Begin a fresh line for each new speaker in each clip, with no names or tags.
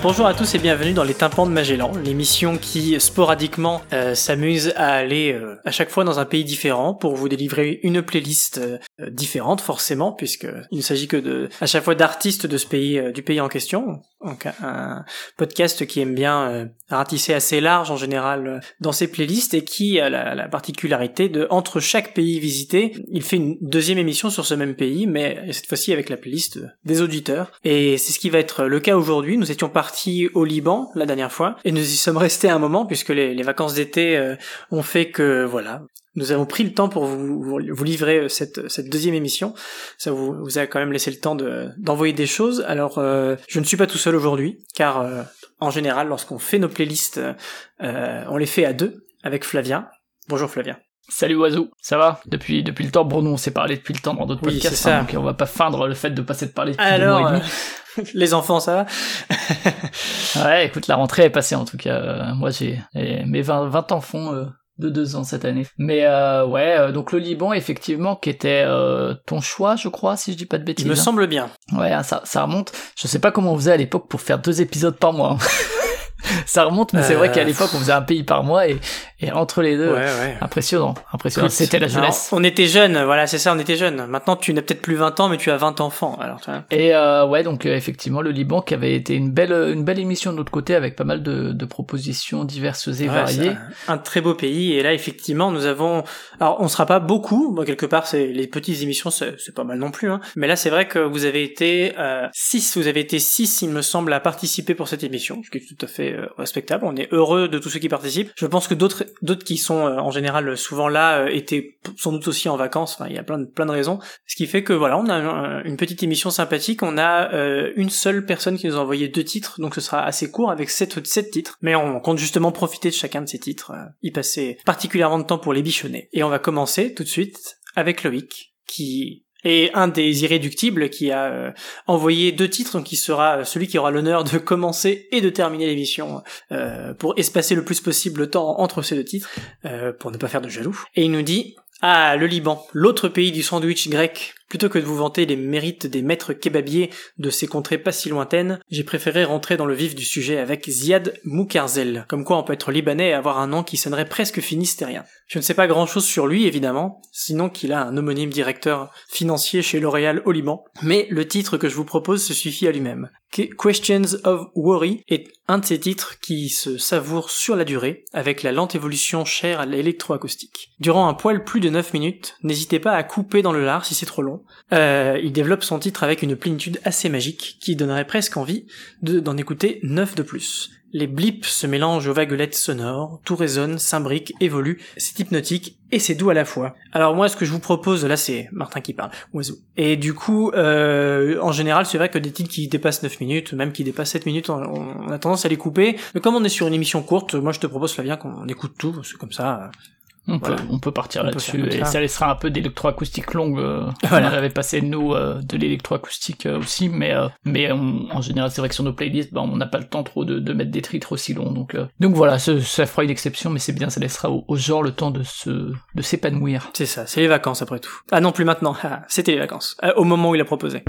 Bonjour à tous et bienvenue dans les tympans de Magellan, l'émission qui sporadiquement euh, s'amuse à aller euh, à chaque fois dans un pays différent pour vous délivrer une playlist euh, différente forcément puisque il ne s'agit que de à chaque fois d'artistes de ce pays du pays en question. Donc un podcast qui aime bien ratisser assez large en général dans ses playlists et qui a la, la, particularité de entre chaque pays visité, il fait une deuxième émission sur ce même pays mais cette fois-ci avec la playlist des auditeurs et c'est ce qui va être le cas aujourd'hui. Nous étions au Liban la dernière fois et nous y sommes restés un moment puisque les, vacances d'été euh, ont fait que voilà nous avons pris le temps pour vous, vous, livrer euh, cette, cette deuxième émission. Ça vous, vous a quand même laissé le temps de, d'envoyer des choses. Alors, euh, je ne suis pas tout seul aujourd'hui, car en général, lorsqu'on fait nos playlists, on les fait à deux avec Flavien. Bonjour Flavien.
Salut Oiseau, ça va? Depuis, depuis le temps, Bruno, on s'est parlé depuis le temps dans d'autres podcasts, ça. Hein, donc on va pas feindre le fait de passer de parler depuis
Alors, mois et demi. les enfants, ça
va Ouais, écoute, la rentrée est passée en tout cas. Euh, moi, j'ai mes 20, 20 enfants euh, de deux ans cette année. Mais euh, ouais, donc le Liban, effectivement, qui était ton choix, je crois, si je dis pas de bêtises.
Il me semble bien.
Ouais, hein, ça, ça remonte. Je sais pas comment on faisait à l'époque pour faire deux épisodes par mois. Hein. ça remonte, mais c'est vrai qu'à l'époque, on faisait un pays par mois et et entre les deux, impressionnant, impressionnant. C'était la jeunesse.
on était jeunes, voilà, c'est ça, on était jeunes. Maintenant, tu n'as peut-être plus 20 ans, mais tu as 20 enfants. Alors,
Et euh, ouais, donc euh, effectivement, le Liban qui avait été une belle, une belle émission de notre côté avec pas mal de, de propositions diverses et variées.
Un, très beau pays. Et là, effectivement, nous avons. Alors, on sera pas beaucoup. Bon, quelque part, c'est les petites émissions, c'est pas mal non plus. Hein. Mais là, c'est vrai que vous avez été 6 euh, Vous avez été 6 il me semble, à participer pour cette émission, ce qui est tout à fait euh, respectable. On est heureux de tous ceux qui participent. Je pense que d'autres d'autres qui sont euh, en général souvent là euh, étaient sans doute aussi en vacances. Enfin, il y a plein de plein de raisons. Ce qui fait que voilà, on a une petite émission sympathique. On a euh, une seule personne qui nous a envoyé deux titres, donc ce sera assez court avec sept sept titres. Mais on compte justement profiter de chacun de ces titres, y passer particulièrement de temps pour les bichonner. Et on va commencer tout de suite avec Loïc qui et un des irréductibles qui a euh, envoyé deux titres, donc qui sera celui qui aura l'honneur de commencer et de terminer l'émission euh, pour espacer le plus possible le temps entre ces deux titres, euh, pour ne pas faire de jaloux. Et il nous dit ah, le Liban, l'autre pays du sandwich grec. Plutôt que de vous vanter les mérites des maîtres kebabiers de ces contrées pas si lointaines, j'ai préféré rentrer dans le vif du sujet avec Ziad Moukarzel. Comme quoi on peut être libanais et avoir un nom qui sonnerait presque finistérien. Je ne sais pas grand chose sur lui, évidemment, sinon qu'il a un homonyme directeur financier chez L'Oréal au Liban. Mais le titre que je vous propose se suffit à lui-même. Questions of Worry est un de ces titres qui se savoure sur la durée, avec la lente évolution chère à l'électroacoustique. Durant un poil plus de 9 minutes, n'hésitez pas à couper dans le lard si c'est trop long. Euh, il développe son titre avec une plénitude assez magique, qui donnerait presque envie d'en écouter 9 de plus. Les blips se mélangent aux vaguelettes sonores, tout résonne, s'imbrique, évolue, c'est hypnotique et c'est doux à la fois. Alors moi, ce que je vous propose, là c'est Martin qui parle, oiseau. Et du coup, euh, en général, c'est vrai que des titres qui dépassent 9 minutes, même qui dépassent 7 minutes, on, a tendance à les couper. Mais comme on est sur une émission courte, moi je te propose Flavien qu'on écoute tout, c'est comme ça,
on, peut, on peut partir là-dessus et ça laissera un peu d'électroacoustique longue. Euh, voilà. On avait passé nous euh, de l'électroacoustique euh, aussi, mais mais en général c'est vrai que sur nos playlists, bah, on n'a pas le temps trop de, de mettre des titres aussi longs. Donc donc voilà, ça, ça fera une exception, mais c'est bien, ça laissera au, genre le temps de se de s'épanouir.
C'est ça, c'est les vacances après tout. Ah non plus maintenant, c'était les vacances. au moment où il a proposé.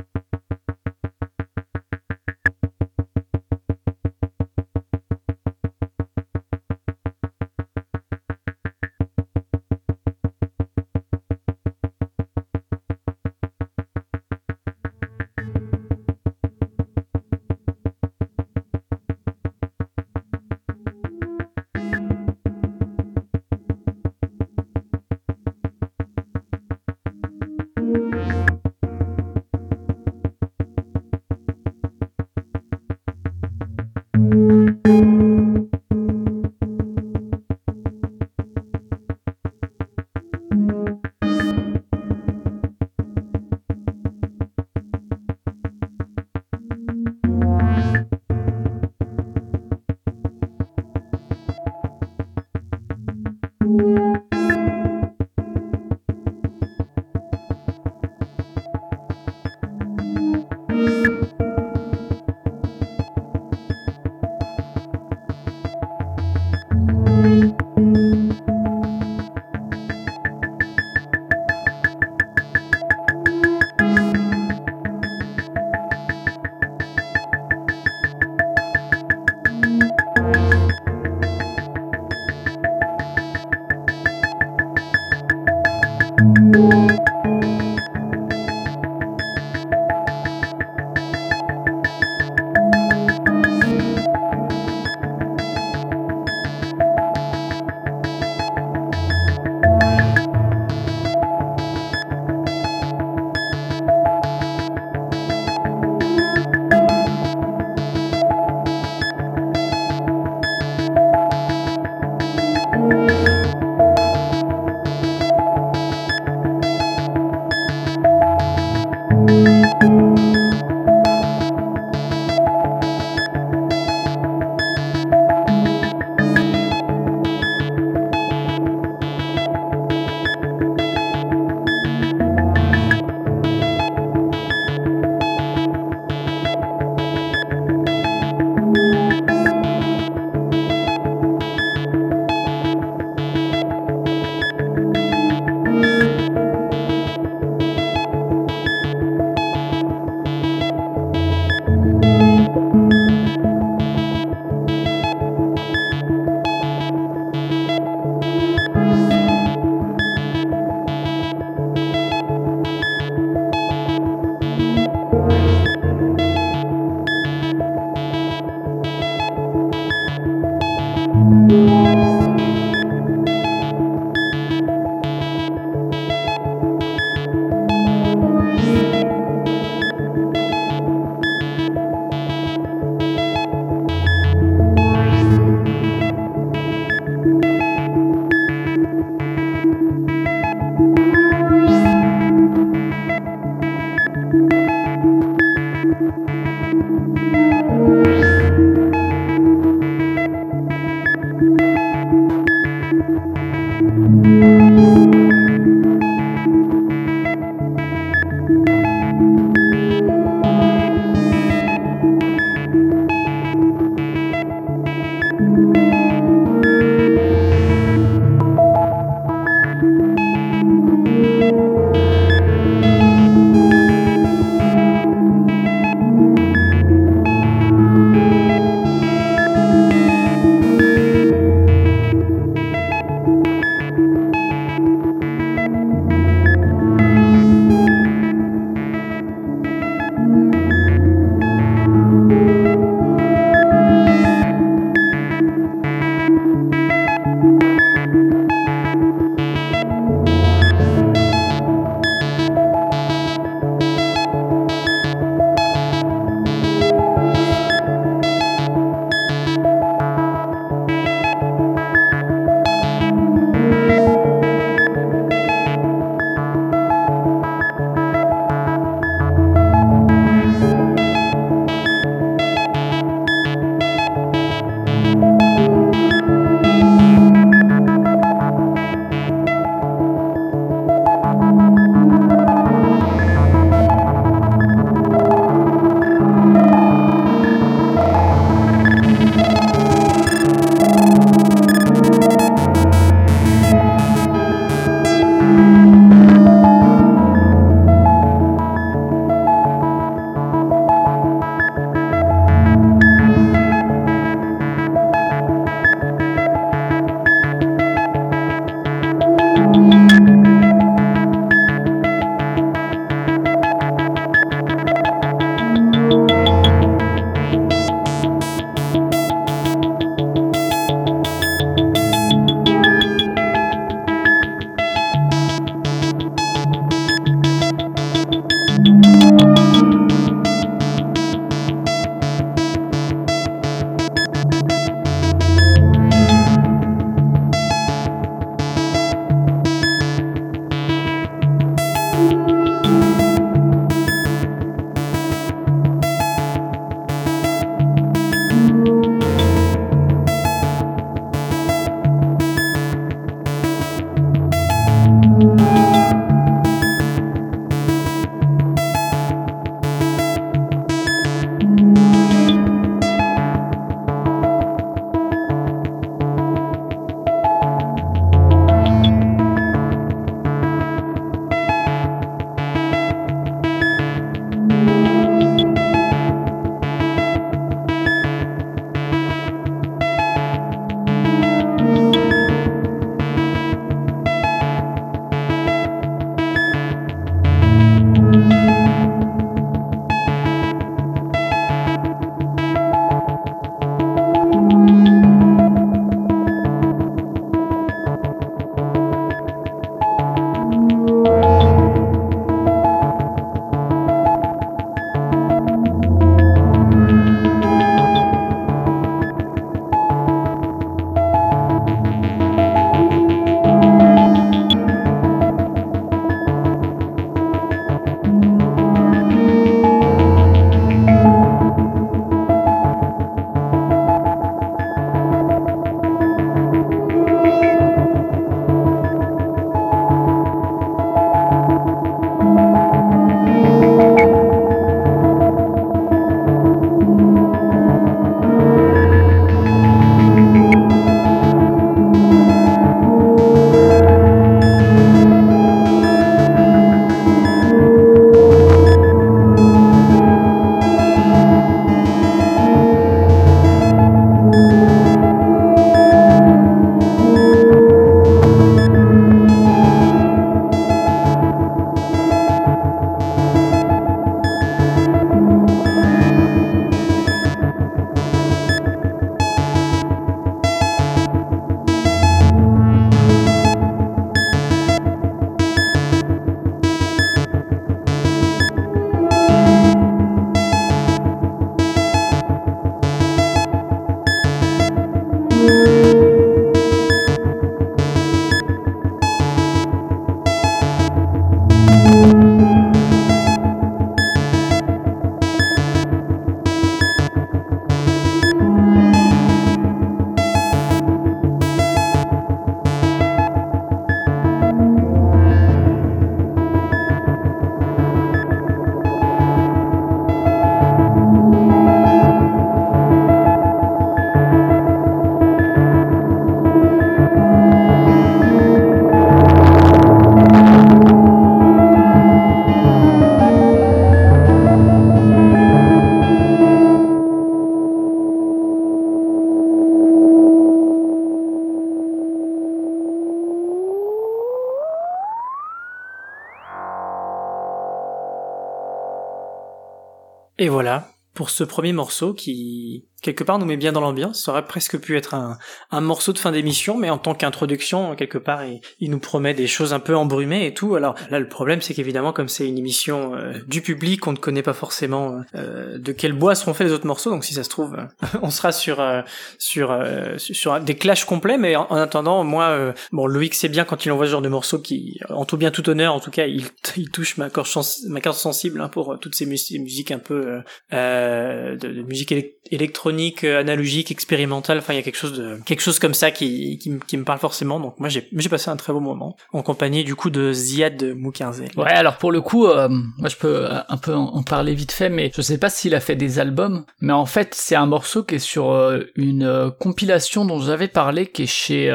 Pour ce premier morceau qui quelque part nous met bien dans l'ambiance. Ça aurait presque pu être un, morceau de fin d'émission, mais en tant qu'introduction, quelque part, il, nous promet des choses un peu embrumées et tout. Alors là, le problème, c'est qu'évidemment, comme c'est une émission euh, du public, on ne connaît pas forcément euh, de quel bois seront faits les autres morceaux. Donc si ça se trouve, on sera sur euh, sur sur des clashs complets. Mais en, attendant, moi, bon, Loïc, c'est bien quand il envoie ce genre de morceaux qui, en tout bien tout honneur, en tout cas, il, il touche ma corde, ma corde sensible hein, pour toutes ces musiques un peu de, de musique électronique euh, analogique, expérimental. Enfin, il y a quelque chose de quelque chose comme ça qui, qui, me parle forcément. Donc moi, j'ai j'ai passé un très beau moment en compagnie du coup de Ziad Moukinzel.
Ouais, alors pour le coup, euh, moi je peux euh, un peu en parler vite fait, mais je sais pas a fait des albums, mais en fait c'est un morceau qui est sur une compilation dont j'avais parlé, qui est chez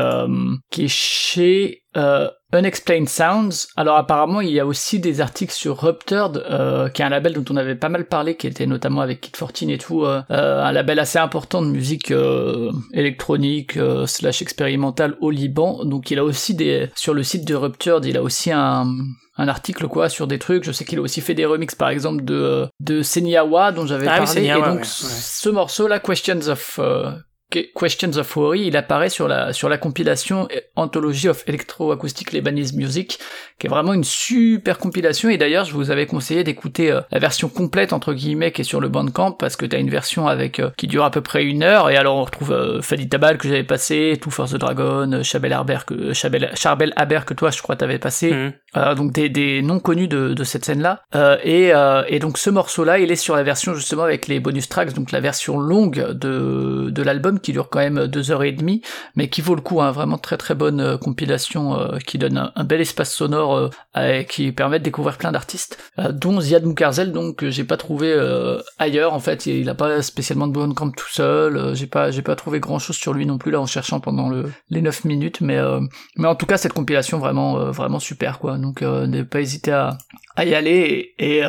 qui est chez euh, Unexplained Sounds. Alors apparemment, il y a aussi des articles sur Ruptured, euh, qui est un label dont on avait pas mal parlé, qui était notamment avec Kid 14 et tout, euh, euh, un label assez important de musique euh, électronique slash expérimentale au Liban. Donc il a aussi des sur le site de Ruptured, il a aussi un un article quoi sur des trucs. Je sais qu'il a aussi fait des remixes par exemple de de Senyawa dont j'avais ah parlé. et donc ce morceau là, Questions of Questions of Worry, il apparaît sur la, sur la compilation Anthology of Electroacoustic Lebanese Music, qui est vraiment une super compilation, et d'ailleurs, je vous avais conseillé d'écouter euh, la version complète, entre guillemets, qui est sur le Bandcamp, parce que t'as une version avec, euh, qui dure à peu près une heure, et alors on retrouve euh, Fadi Tabal que j'avais passé, Two for the Dragon, Chabel Aber que, Chabel, Charbel que toi, je crois, t'avais passé, mhm. donc des, des noms connus de, de cette scène-là, et, et donc ce morceau-là, il est sur la version justement avec les bonus tracks, donc la version longue de, de l'album, qui dure quand même deux heures et demie, mais qui vaut le coup, hein, vraiment très très bonne euh, compilation euh, qui donne un, bel espace sonore euh, qui permet de découvrir plein d'artistes, dont Ziad Moukarzel, donc j'ai pas trouvé ailleurs en fait, il, a pas spécialement de bonne camp tout seul, j'ai pas j'ai pas trouvé grand chose sur lui non plus là en cherchant pendant le, les 9 minutes, mais mais en tout cas cette compilation vraiment vraiment super quoi, donc ne pas hésiter à, à y aller et,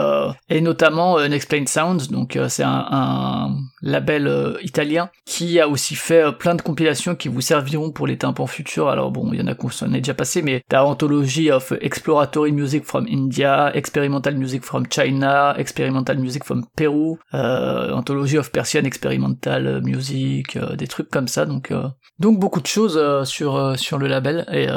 et, notamment Unexplained Sounds, donc c'est un, un, label italien qui a aussi fait euh, plein de compilations qui vous serviront pour les tympans futurs. Alors bon, il y en a qu'on s'en est déjà passé, mais t'as Anthology of Exploratory Music from India, Experimental Music from China, Experimental Music from Peru, euh, Anthology of Persian Experimental Music, euh, des trucs comme ça. Donc donc beaucoup de choses sur sur le label et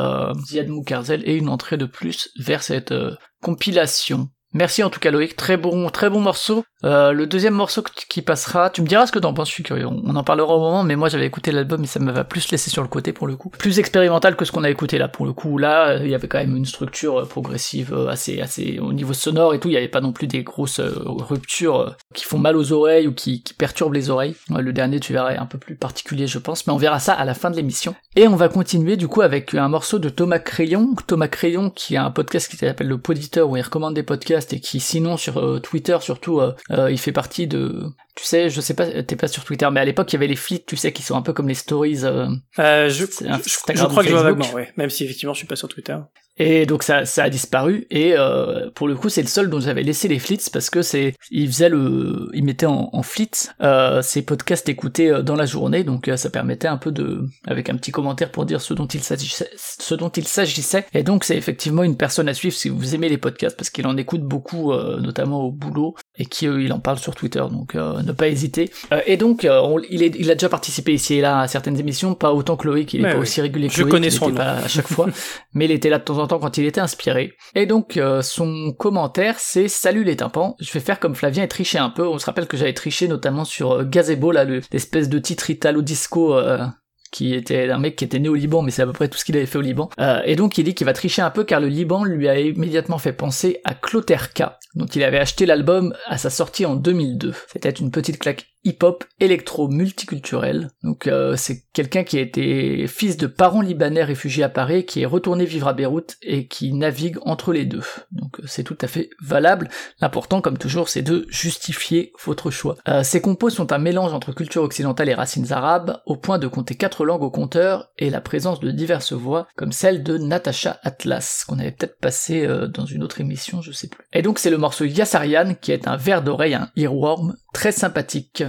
Ziad Moukarzel et une entrée de plus vers cette compilation. Merci en tout cas Loïc, très bon, très bon morceau. Euh, le deuxième morceau qui passera, tu me diras ce que t'en penses, je suis curieux. On en parlera au moment, mais moi j'avais écouté l'album et ça me va plus laisser sur le côté pour le coup. Plus expérimental que ce qu'on a écouté là pour le coup. Là, euh, il y avait quand même une structure euh, progressive assez, assez au niveau sonore et tout. Il n'y avait pas non plus des grosses ruptures qui font mal aux oreilles ou qui, perturbent les oreilles. Le dernier, tu verras, est un peu plus particulier, je pense, mais on verra ça à la fin de l'émission. Et on va continuer du coup avec un morceau de Thomas Crayon. Thomas Crayon qui a un podcast qui s'appelle Le Poditeur où il recommande des podcasts et qui sinon sur Twitter surtout euh, il fait partie de tu sais je sais pas t'es pas sur Twitter mais à l'époque il y avait les flits tu sais qui sont un peu comme les stories
je, je, crois que je vois vaguement ouais. Même si effectivement je suis pas sur Twitter
et donc ça, ça a disparu. Et euh, pour le coup c'est le seul dont j'avais laissé les flits parce que c'est il faisait le il mettait en, en flits euh, ses podcasts écoutés euh, dans la journée. Donc euh, ça permettait un peu de avec un petit commentaire pour dire ce dont il s'agissait ce dont il s'agissait. Et donc c'est effectivement une personne à suivre si vous aimez les podcasts parce qu'il en écoute beaucoup notamment au boulot et qui il en parle sur Twitter. Donc ne pas hésiter. Et donc il, est, il a déjà participé ici et là à certaines émissions. Pas autant que Loïc il est pas aussi régulier que
je connais son
pas à chaque fois. Mais il était là de temps en temps quand il était inspiré. Et donc euh, son commentaire c'est salut les tympans, je vais faire comme Flavien et tricher un peu. On se rappelle que j'avais triché notamment sur euh, Gazebo là l'espèce de titre italo disco euh, qui était un mec qui était né au Liban, mais c'est à peu près tout ce qu'il avait fait au Liban. et donc il dit qu'il va tricher un peu car le Liban lui a immédiatement fait penser à Cloterka, dont il avait acheté l'album à sa sortie en 2002. C'était une petite claque hip-hop électro multiculturel. Donc euh, c'est quelqu'un qui a été fils de parents libanais réfugiés à Paris, qui est retourné vivre à Beyrouth et qui navigue entre les deux. Donc euh, c'est tout à fait valable. L'important, comme toujours, c'est de justifier votre choix. Euh, ces compos sont un mélange entre culture occidentale et racines arabes, au point de compter quatre langues au compteur et la présence de diverses voix, comme celle de Natasha Atlas, qu'on avait peut-être passé dans une autre émission, je sais plus. Et donc c'est le morceau Yassarian, qui est un verre d'oreille, un earworm, très sympathique,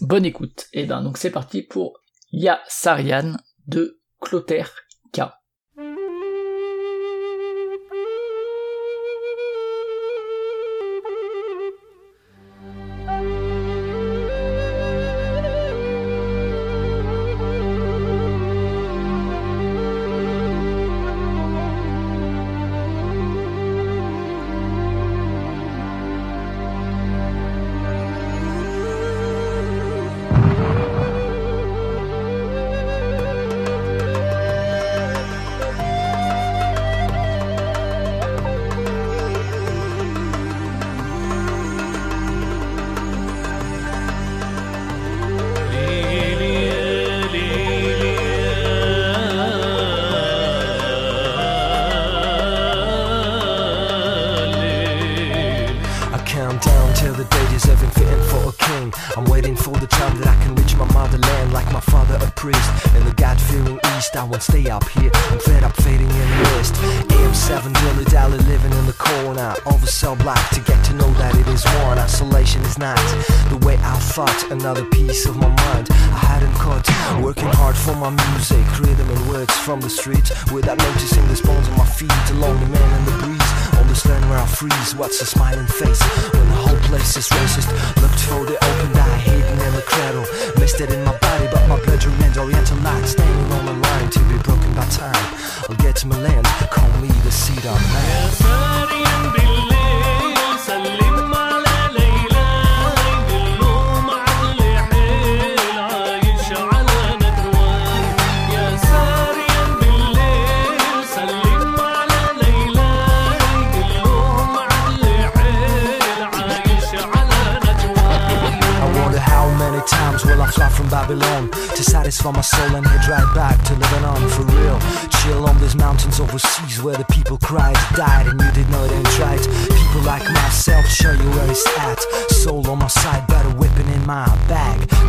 Bonne écoute. Et ben donc c'est parti pour Ya Sarian de Clotaire
What's a smiling face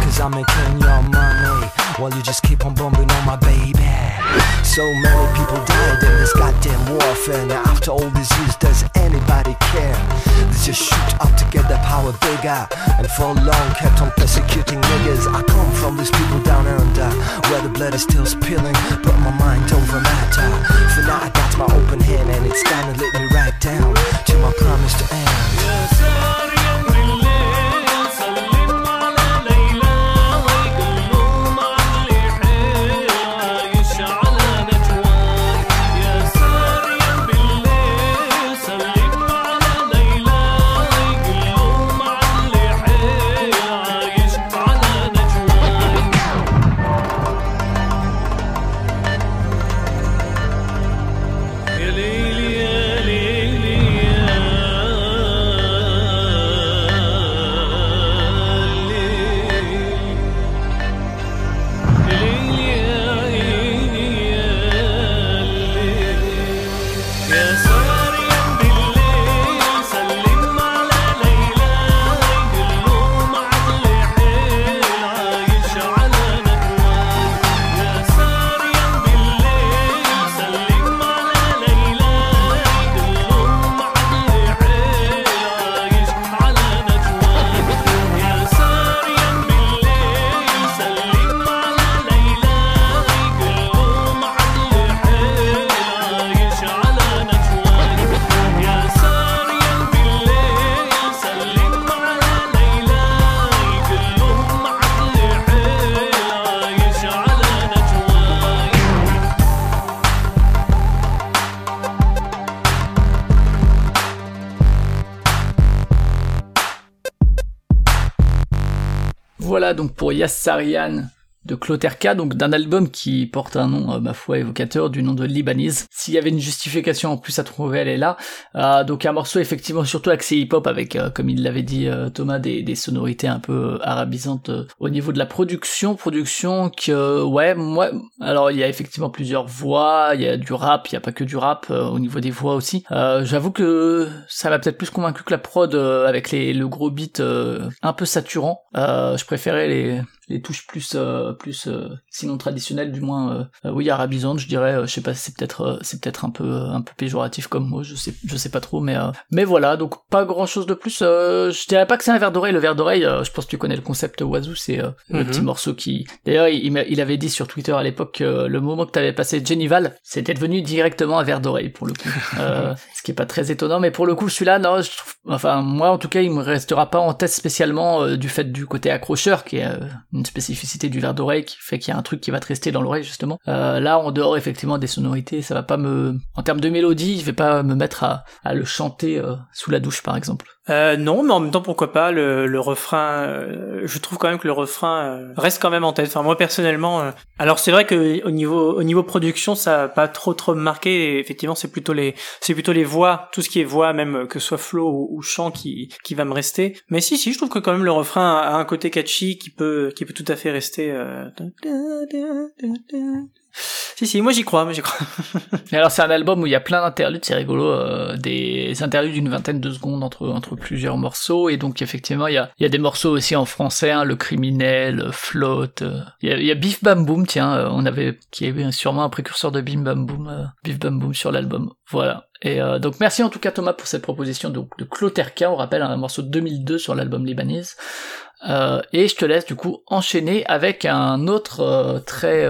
Cause I'm making your money while you just keep on bumping on my baby. So many people died in this goddamn warfare. Now, after all these years, does anybody care? They just shoot up to get their power bigger. And for long, kept on persecuting niggas. I come from these people down under, where the blood is still spilling. But my mind over matter. For now, I got my open hand, and it's gonna let me right down to my promised end.
Yassarian de Cloterka, donc d'un album qui porte un nom, euh, ma foi, évocateur du nom de Libanese. S'il y avait une justification en plus à trouver, elle est là. Euh, donc un morceau effectivement surtout axé hip-hop avec, euh, comme il l'avait dit Thomas, des, des, sonorités un peu arabisantes au niveau de la production. Production que, ouais, moi, alors il y a effectivement plusieurs voix, il y a du rap, il n'y a pas que du rap, au niveau des voix aussi. J'avoue que ça m'a peut-être plus convaincu que la prod avec les, le gros beat un peu saturant. je préférais les, les touches plus euh, plus euh, sinon traditionnelles du moins euh, oui arabisante je dirais je sais pas c'est peut-être c'est peut-être un peu un peu péjoratif comme mot je sais je sais pas trop mais mais voilà donc pas grand chose de plus je dirais pas que c'est un verre d'oreille le verre d'oreille je pense que tu connais le concept Wazoo c'est le mhm. petit morceau qui d'ailleurs il, il, avait dit sur Twitter à l'époque que le moment que tu avais passé Jennival c'était devenu directement un verre d'oreille pour le coup ce qui est pas très étonnant mais pour le coup celui-là non je trouve enfin moi en tout cas il me restera pas en tête spécialement du fait du côté accrocheur qui est une spécificité du verre d'oreille qui fait qu'il y a un truc qui va te rester dans l'oreille justement. Euh, là, en dehors effectivement des sonorités, ça va pas me, en termes de mélodie, je vais pas me mettre à, le chanter euh, sous la douche par exemple.
Euh, non, mais en même temps, pourquoi pas le, le refrain. Euh, je trouve quand même que le refrain euh, reste quand même en tête. Enfin, moi personnellement. Euh, alors c'est vrai que au niveau au niveau production, ça a pas trop trop marqué. effectivement, c'est plutôt les c'est plutôt les voix, tout ce qui est voix, même que ce soit flow ou, chant, qui qui va me rester. Mais si si, je trouve que quand même le refrain a un côté catchy qui peut qui peut tout à fait rester. Euh... Si, si, moi j'y crois, moi j'y crois.
alors c'est un album où il y a plein d'interludes, c'est rigolo, euh, des interludes d'une vingtaine de secondes entre, entre plusieurs morceaux, et donc effectivement il y a, il y a des morceaux aussi en français, hein, Le Criminel, Flotte, euh, il, y a, il y a Bif Bam Boom, tiens, euh, on avait, qui est sûrement un précurseur de Bim Bam Boom, euh, Bif Bam Boom sur l'album, voilà. Et donc merci en tout cas Thomas pour cette proposition donc, de Cloterka, on rappelle un morceau de 2002 sur l'album Libanese. Euh, et je te laisse du coup enchaîner avec un autre très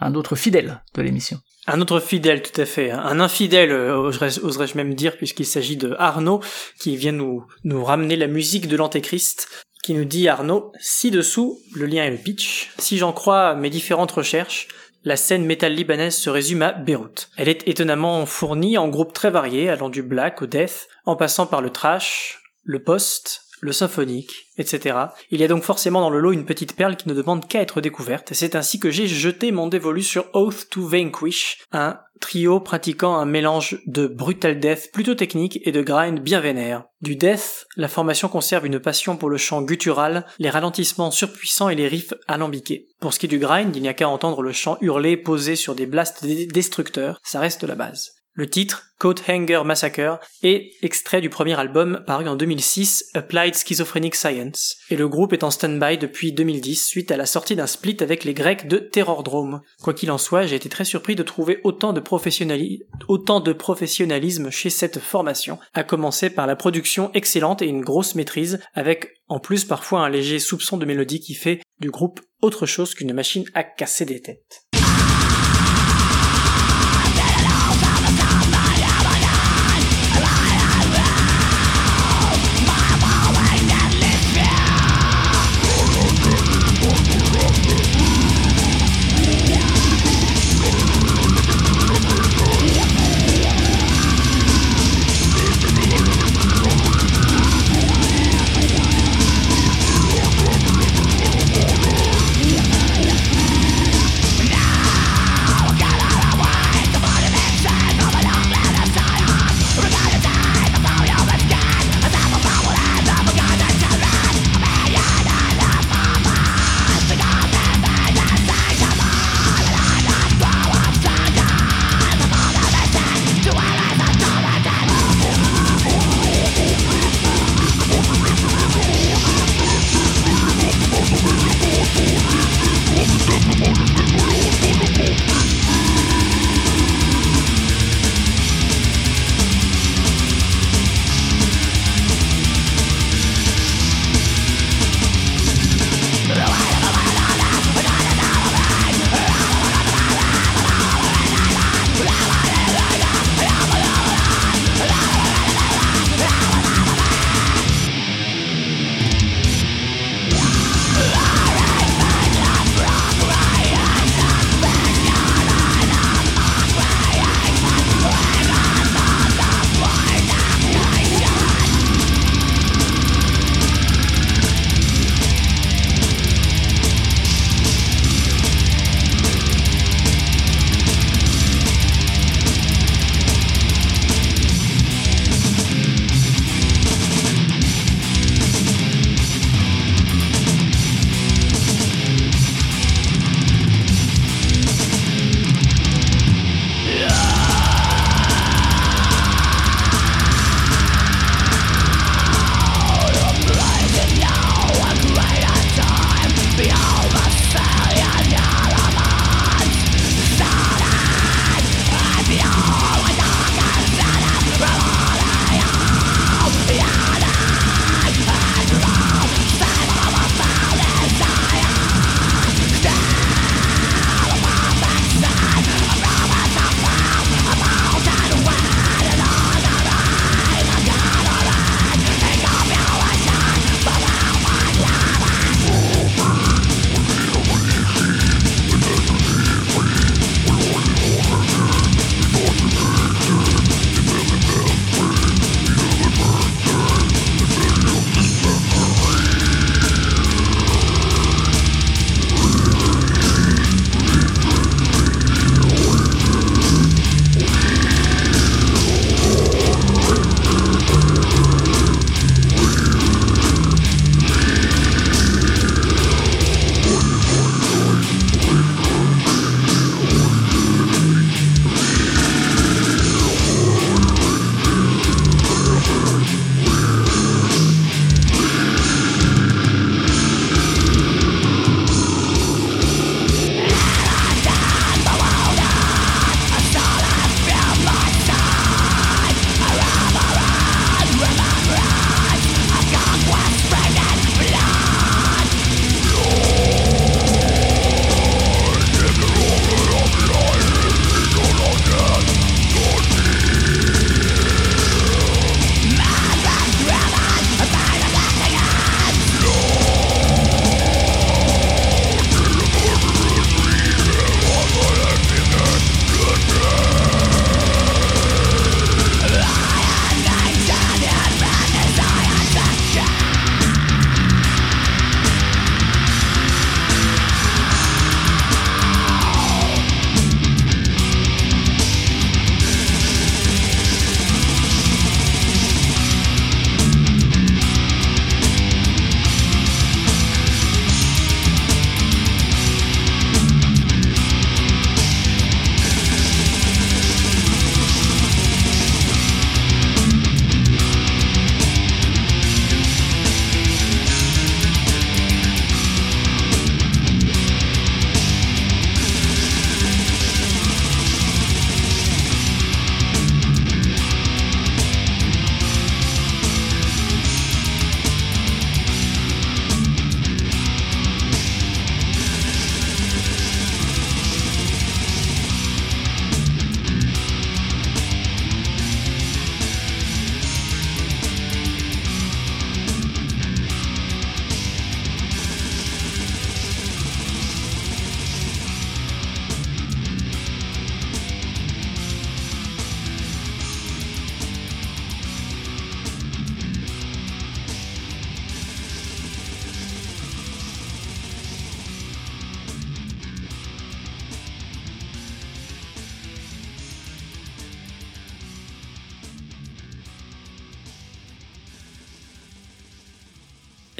un autre fidèle de l'émission.
Un autre fidèle, tout à fait. Un infidèle, euh, oserais-je même dire, puisqu'il s'agit de Arnaud, qui vient nous, ramener la musique de l'Antéchrist, qui nous dit Arnaud, ci-dessous, le lien est le pitch. Si j'en crois mes différentes recherches, la scène métal libanaise se résume à Beyrouth. Elle est étonnamment fournie en groupes très variés, allant du black au death, en passant par le trash, le post, le symphonique, etc. Il y a donc forcément dans le lot une petite perle qui ne demande qu'à être découverte, et c'est ainsi que j'ai jeté mon dévolu sur Oath to Vanquish, un trio pratiquant un mélange de brutal death plutôt technique et de grind bien vénère. Du death, la formation conserve une passion pour le chant guttural, les ralentissements surpuissants et les riffs alambiqués. Pour ce qui est du grind, il n'y a qu'à entendre le chant hurlé posé sur des blasts destructeurs, ça reste la base. Le titre, Coat Hanger Massacre, est extrait du premier album paru en 2006, Applied Schizophrenic Science, et le groupe est en stand-by depuis 2010 suite à la sortie d'un split avec les Grecs de Terrordrome. Quoi qu'il en soit, j'ai été très surpris de trouver autant de, autant de professionnalisme chez cette formation, à commencer par la production excellente et une grosse maîtrise, avec en plus parfois un léger soupçon de mélodie qui fait du groupe autre chose qu'une machine à casser des têtes.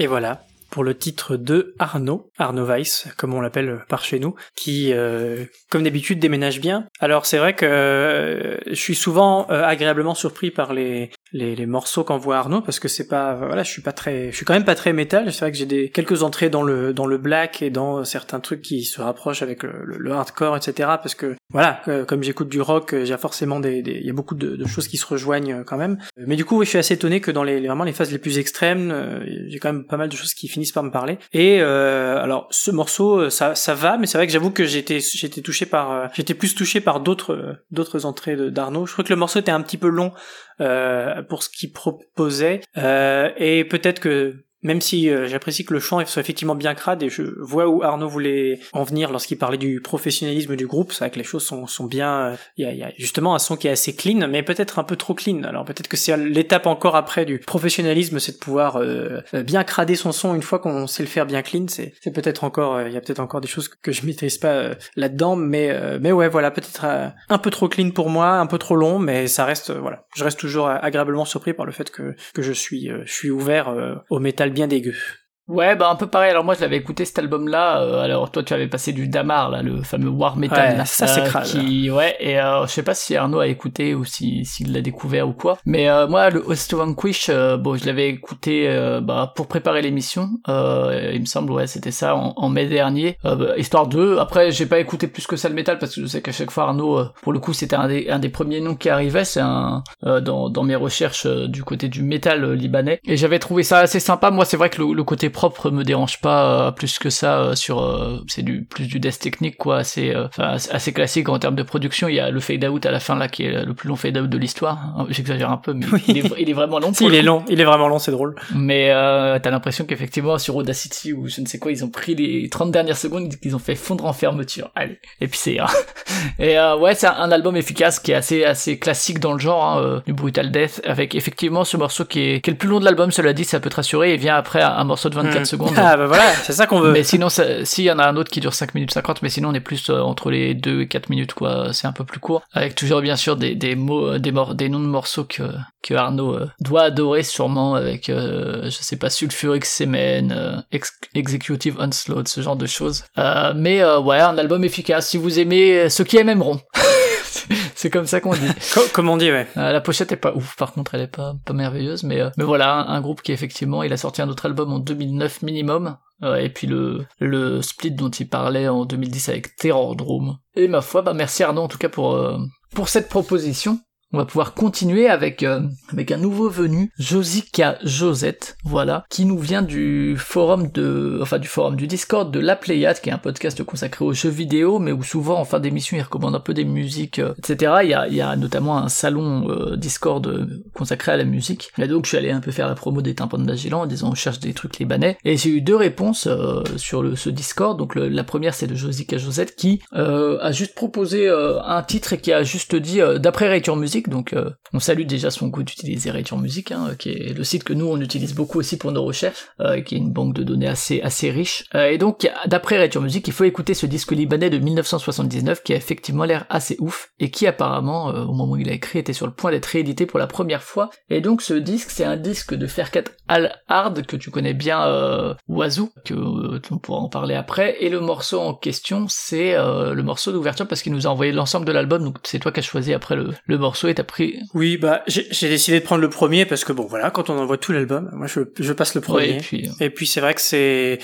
Voilà, pour le titre de Arnaud, Arnaud Weiss, comme on l'appelle par chez nous, qui, euh, comme d'habitude, déménage bien. Alors c'est vrai que euh, je suis souvent euh, agréablement surpris par les, les, les morceaux qu'envoie Arnaud, parce que c'est pas, voilà, je suis pas très, je suis quand même pas très métal. C'est vrai que j'ai des quelques entrées dans le dans le black et dans certains trucs qui se rapprochent avec le, le, hardcore, etc. Parce que voilà, comme j'écoute du rock, j'ai forcément des, il y a beaucoup de, de, choses qui se rejoignent quand même. Mais du coup, je suis assez étonné que dans les vraiment les phases les plus extrêmes, j'ai quand même pas mal de choses qui finissent par me parler. Et euh, alors ce morceau, euh, ça, ça va, mais c'est vrai que j'avoue que j'étais j'étais touché par, euh, j'étais plus touché par d'autres d'autres entrées d'Arnaud. Je crois que le morceau était un petit peu long euh, pour ce qu'il proposait, euh, et peut-être que même si euh, j'apprécie que le chant soit effectivement bien crade et je vois où Arnaud voulait en venir lorsqu'il parlait du professionnalisme du groupe, c'est vrai que les choses sont, sont bien, il y, a, y, a, justement un son qui est assez clean, mais peut-être un peu trop clean. Alors peut-être que c'est l'étape encore après du professionnalisme, c'est de pouvoir euh, bien crader son son une fois qu'on sait le faire bien clean. C'est, c'est peut-être encore, euh, il y a peut-être encore des choses que je maîtrise pas là-dedans, mais mais ouais voilà peut-être un peu trop clean pour moi, un peu trop long, mais ça reste voilà, je reste toujours agréablement surpris par le fait que que je suis je suis ouvert au métal bien dégueu.
Ouais, bah un peu pareil. Alors moi, je l'avais écouté cet album-là. Euh, alors toi, tu avais passé du Damar, là, le fameux War Metal.
Ouais, ça c'est euh,
Qui, ouais. Et euh, je sais pas si Arnaud a écouté ou si s'il l'a découvert ou quoi. Mais euh, moi, le Host Vanquish, euh, bon, je l'avais écouté bah, pour préparer l'émission. il me semble, ouais, c'était ça en, en, mai dernier. Bah, histoire de. Après, j'ai pas écouté plus que ça le métal parce que je sais qu'à chaque fois Arnaud, pour le coup, c'était un des, un des premiers noms qui arrivait. C'est un dans dans mes recherches du côté du métal libanais. Et j'avais trouvé ça assez sympa. Moi, c'est vrai que le, le côté propre me dérange pas euh, plus que ça euh, sur euh, c'est du plus du death technique quoi assez enfin assez classique en termes de production. Il y a le fade out à la fin là qui est le plus long fade out de l'histoire. Hein, j'exagère un peu mais il, est, vraiment long
si, il est long il est vraiment long c'est drôle.
Mais euh, t'as l'impression qu'effectivement sur Audacity ou je ne sais quoi ils ont pris les 30 dernières secondes qu'ils ont fait fondre en fermeture. Allez et puis c'est et ouais c'est un, album efficace qui est assez assez classique dans le genre hein, du brutal death avec effectivement ce morceau qui est, qui est le plus long de l'album cela dit ça peut te rassurer. Et vient après un morceau de 24 secondes.
Ah bah voilà, c'est ça qu'on veut.
Mais sinon, s'il y en a un autre qui dure 5 minutes 50, mais sinon on est plus euh, entre les 2 et 4 minutes, quoi. C'est un peu plus court. Avec toujours bien sûr des, des mots, euh, des, des noms de morceaux que, que Arnaud euh, doit adorer sûrement avec, je sais pas, Sulfuric Semen, Executive Onslaught, ce genre de choses. mais ouais, un album efficace. Si vous aimez, ceux qui aiment aimeront. c'est comme ça qu'on dit.
comme on dit, ouais.
Euh, la pochette est pas ouf, par contre, elle est pas, pas merveilleuse, mais, euh, mais voilà, un, groupe qui effectivement, il a sorti un autre album en 2009 minimum, euh, et puis le, le split dont il parlait en 2010 avec Terrordrome. Et ma foi, bah merci Arnaud en tout cas pour, pour cette proposition. On va pouvoir continuer avec euh, avec un nouveau venu, Josica Josette, voilà, qui nous vient du forum de, enfin du forum du Discord de La Pléiade, qui est un podcast consacré aux jeux vidéo, mais où souvent en fin d'émission il recommande un peu des musiques, euh, etc. Il y a, notamment un salon euh, Discord consacré à la musique. Et donc je suis allé un peu faire la promo des tympans de en disant on cherche des trucs libanais, et j'ai eu deux réponses sur ce Discord. Donc la première c'est de Josica Josette qui a juste proposé un titre et qui a juste dit d'après Rayture Donc euh, on salue déjà son goût d'utiliser Rayture Music, hein, qui est le site que nous on utilise beaucoup aussi pour nos recherches, euh, qui est une banque de données assez assez riche. Euh, et donc d'après Rayture Music, il faut écouter ce disque libanais de 1979 qui a effectivement l'air assez ouf et qui apparemment au moment où il a écrit était sur le point d'être réédité pour la première fois. Et donc ce disque c'est un disque de Ferkat Al Hard que tu connais bien, euh, que on pourra en parler après. Et le morceau en question c'est le morceau d'ouverture parce qu'il nous a envoyé l'ensemble de l'album, donc c'est toi qui as choisi après le, le morceau et t'as pris
Oui, bah j'ai décidé de prendre le premier parce que bon voilà, quand on envoie tout l'album, moi je, je passe le premier. et puis, euh, et puis c'est vrai que c'est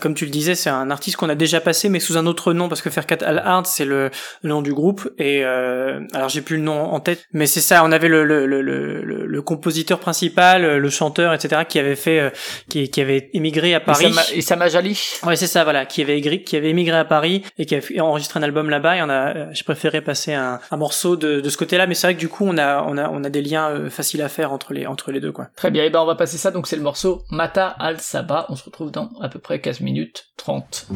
comme tu le disais, c'est un artiste qu'on a déjà passé mais sous un autre nom parce que Ferkat Al Hard c'est le, nom du groupe et euh, alors j'ai plus le nom en tête, mais c'est ça, on avait le le, le, le, le compositeur principal, le chanteur, etc. qui avait fait euh, qui, qui avait émigré à Paris.
Et Sama Jali.
Ouais c'est ça, voilà, qui avait qui avait émigré à Paris et qui a enregistré un album là-bas et on a j'ai préféré passer un, un morceau de, de ce côté-là mais c'est vrai que du coup on a on a on a des liens euh, faciles à faire entre les entre les deux quoi.
Très bien, et ben on va passer ça donc c'est le morceau Mata al Saba, on se retrouve dans à peu près 15 minutes 30.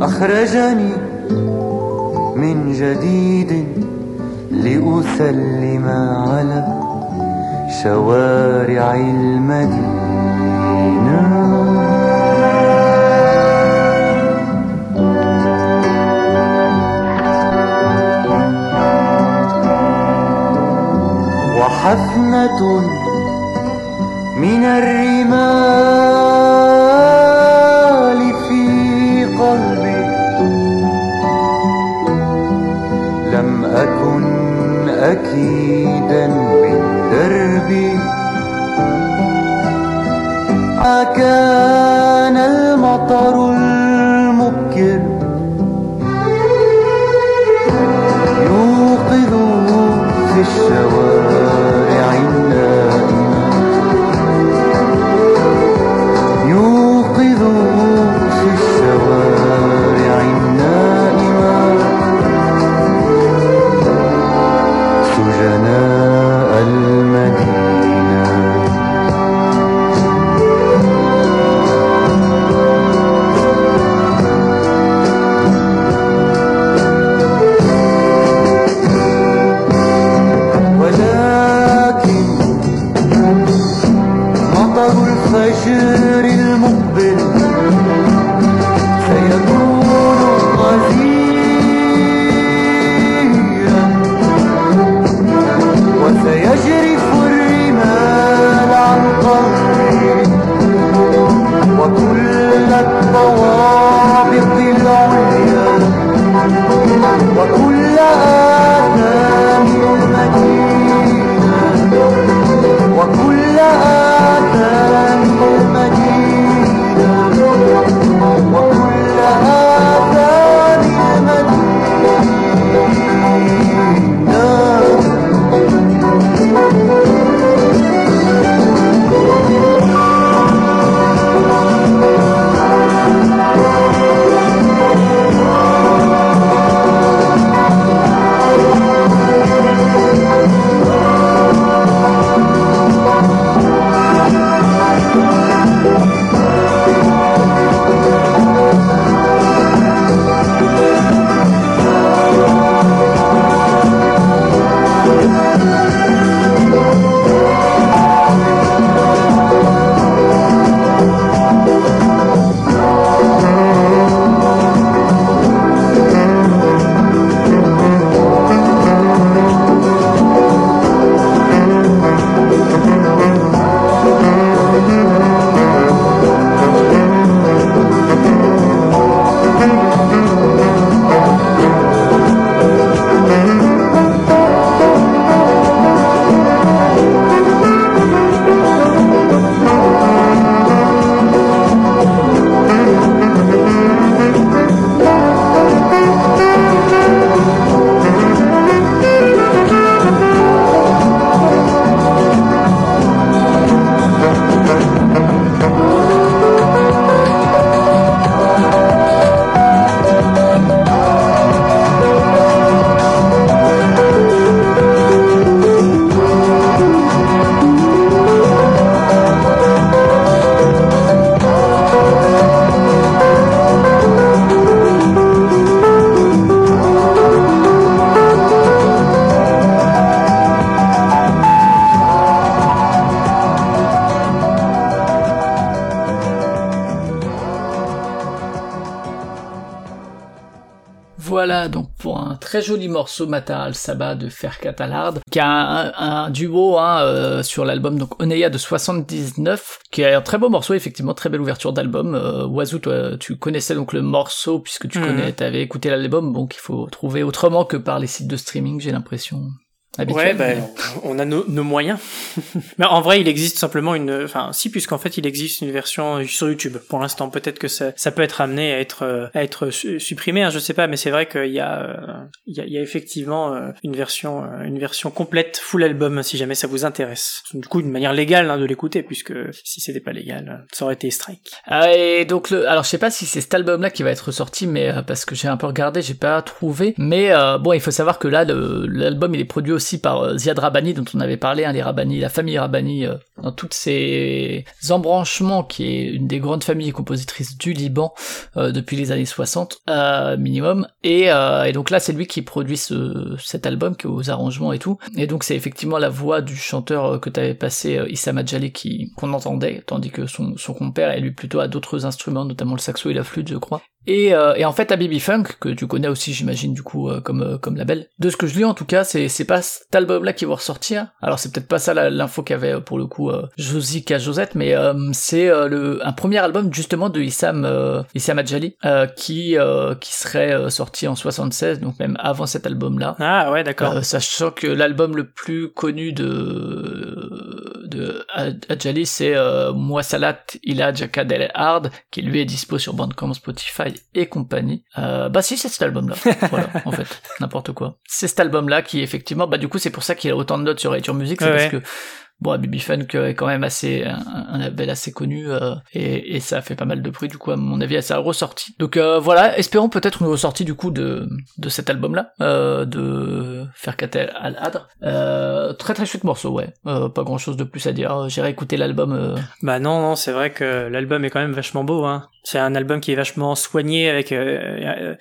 أخرجني من جديد لأسلم على شوارع المدينة. وحفنة من الرمال في قلبي. لم أكن أكيدا بالدرب أكان المطر المبكر. يوقظ في الشوارع.
Très joli morceau Mata al Saba de Ferkat Alard, qui a un, un duo hein, euh, sur l'album donc Oneya de 79, qui est un très beau morceau effectivement, très belle ouverture d'album. Euh, toi tu connaissais donc le morceau puisque tu
Mhm.
connais, t'avais écouté l'album, donc il faut trouver autrement que par les sites de streaming, j'ai l'impression.
Ouais,
habituel,
ben, on a nos, nos moyens. Mais en vrai, il existe simplement une, enfin, si, puisqu'en fait, il existe une version sur YouTube. Pour l'instant, peut-être que ça, ça peut être amené à être, euh, à être su- supprimé, hein, je sais pas, mais c'est vrai qu'il y a, euh, il y a, il y a effectivement euh, une version, euh, une version complète, full album, si jamais ça vous intéresse. Du coup, une manière légale hein, de l'écouter, puisque si c'était pas légal, ça aurait été strike.
Ah, et donc le, alors je sais pas si c'est cet album-là qui va être sorti, mais euh, parce que j'ai un peu regardé, j'ai pas trouvé. Mais euh, bon, il faut savoir que là, l'album il est produit aussi par Ziad Rabani, dont on avait parlé, hein, les Rabani, la famille Rabani, dans toutes ces embranchements, qui est une des grandes familles compositrices du Liban depuis les années 60 minimum. Et, donc là, c'est lui qui produit ce, cet album, qui est aux arrangements et tout. Et donc c'est effectivement la voix du chanteur que tu avais passé, Issa Majali, qui qu'on entendait, tandis que son, son compère est lui plutôt à d'autres instruments, notamment le saxo et la flûte, je crois. Et, euh, et, en fait, à Baby Funk, que tu connais aussi, j'imagine, du coup, euh, comme, euh, comme label, de ce que je lis en tout cas, c'est, c'est pas cet album-là qui va ressortir. Alors, c'est peut-être pas ça l'info qu'avait pour le coup Josique à Josette, mais c'est le, un premier album justement de Issam, Issam Adjali, qui, qui serait sorti en 76, donc même avant cet album-là.
Ah ouais, d'accord.
sachant que l'album le plus connu de, de Adjali, c'est Moissalat Ila Jakad El Hard, qui lui est dispo sur Bandcamp, Spotify et compagnie. Euh, bah si, c'est cet album-là. voilà, en fait, n'importe quoi. C'est cet album-là qui, effectivement, bah du coup, c'est pour ça qu'il a autant de notes sur Nature Music, c'est parce que bon, Baby Funk est quand même assez un, label assez connu euh, et, et, ça a fait pas mal de bruit du coup à mon avis ça a ressorti. Donc euh, voilà, espérons peut-être une ressortie du coup de de cet album là euh, de Ferkatel Al Adr. Euh, très très chouette morceau, ouais. Euh, pas grand chose de plus à dire. J'irai écouter l'album.
Bah non non, c'est vrai que l'album est quand même vachement beau hein. C'est un album qui est vachement soigné avec euh,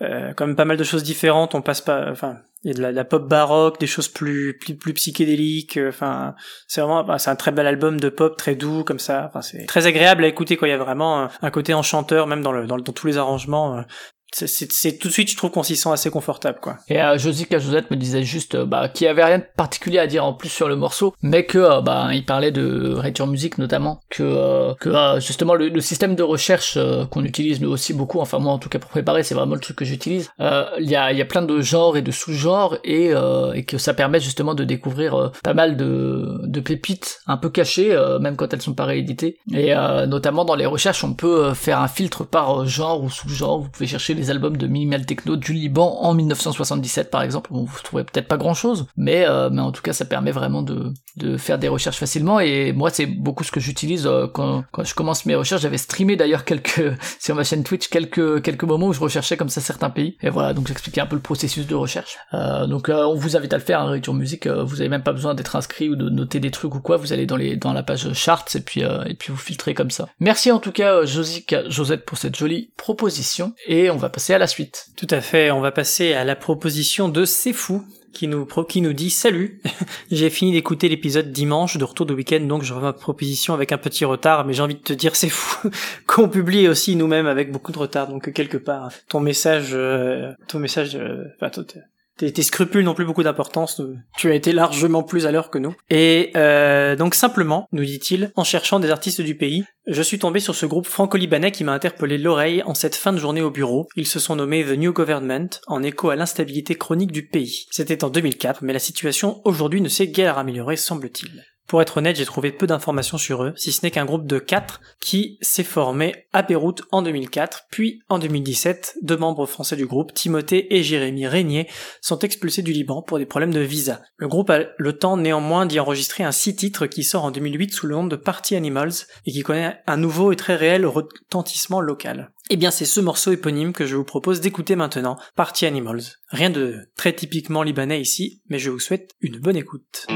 quand même pas mal de choses différentes. On passe pas, enfin il y a de la, pop baroque, des choses plus plus, plus psychédéliques. Euh, enfin, c'est vraiment, c'est un très bel album de pop très doux comme ça. Enfin, c'est très agréable à écouter. Quoi, il y a vraiment un, côté enchanteur même dans le dans, dans tous les arrangements. Euh, c'est tout de suite je trouve qu'on s'y sent assez confortable quoi.
Et euh, Josica Josette me disait juste euh, bah qu'il avait rien de particulier à dire en plus sur le morceau, mais que euh, bah il parlait de Rature Music notamment, que euh, que justement le, le, système de recherche qu'on utilise nous aussi beaucoup, enfin moi en tout cas pour préparer c'est vraiment le truc que j'utilise. Il y a il y a plein de genres et de sous-genres et et que ça permet justement de découvrir pas mal de de pépites un peu cachées même quand elles sont pas rééditées et notamment dans les recherches on peut faire un filtre par genre ou sous-genre, vous pouvez chercher les albums de minimal techno du Liban en 1977 par exemple. Bon, vous trouvez peut-être pas grand chose, mais euh, mais en tout cas ça permet vraiment de de faire des recherches facilement et moi c'est beaucoup ce que j'utilise euh, quand quand je commence mes recherches. J'avais streamé d'ailleurs quelques sur ma chaîne Twitch quelques quelques moments où je recherchais comme ça certains pays et voilà donc j'expliquais un peu le processus de recherche. Euh, donc on vous invite à le faire. Hein, Musique, vous avez même pas besoin d'être inscrit ou de noter des trucs ou quoi. Vous allez dans les dans la page charts et puis et puis vous filtrez comme ça. Merci en tout cas Josique Josette pour cette jolie proposition et on va passer à la suite.
Tout à fait, on va passer à la proposition de C'est fou qui nous qui nous dit salut. j'ai fini d'écouter l'épisode dimanche de retour de week-end donc je reviens ma proposition avec un petit retard mais j'ai envie de te dire c'est fou qu'on publie aussi nous-mêmes avec beaucoup de retard donc quelque part ton message euh, ton message euh, tes, scrupules n'ont plus beaucoup d'importance, tu as été largement plus à l'heure que nous. Et euh, donc simplement, nous dit-il, en cherchant des artistes du pays, je suis tombé sur ce groupe franco-libanais qui m'a interpellé l'oreille en cette fin de journée au bureau. Ils se sont nommés The New Government, en écho à l'instabilité chronique du pays. C'était en 2004, mais la situation aujourd'hui ne s'est guère améliorée, semble-t-il. Pour être honnête, j'ai trouvé peu d'informations sur eux, si ce n'est qu'un groupe de quatre qui s'est formé à Beyrouth en 2004, puis en 2017, deux membres français du groupe, Timothée et Jérémy Régnier, sont expulsés du Liban pour des problèmes de visa. Le groupe a le temps néanmoins d'y enregistrer un six titres qui sort en 2008 sous le nom de Party Animals et qui connaît un nouveau et très réel retentissement local. Eh bien, c'est ce morceau éponyme que je vous propose d'écouter maintenant, Party Animals. Rien de très typiquement libanais ici, mais je vous souhaite une bonne écoute.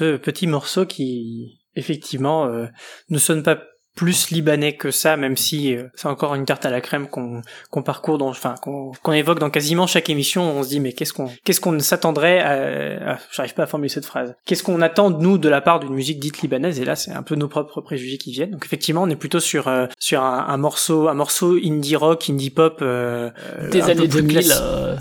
Ce petit morceau qui, effectivement, euh, ne sonne pas plus libanais que ça, même si euh, c'est encore une tarte à la crème qu'on qu'on parcourt, dans, enfin qu'on évoque dans quasiment chaque émission. On se dit mais qu'est-ce qu'on qu'est-ce qu'on s'attendrait à, j'arrive pas à formuler cette phrase. Qu'est-ce qu'on attend de nous de la part d'une musique dite libanaise? Et là, c'est un peu nos propres préjugés qui viennent. Donc effectivement, on est plutôt sur euh, sur un, morceau un morceau indie rock, indie pop euh,
des années 2000,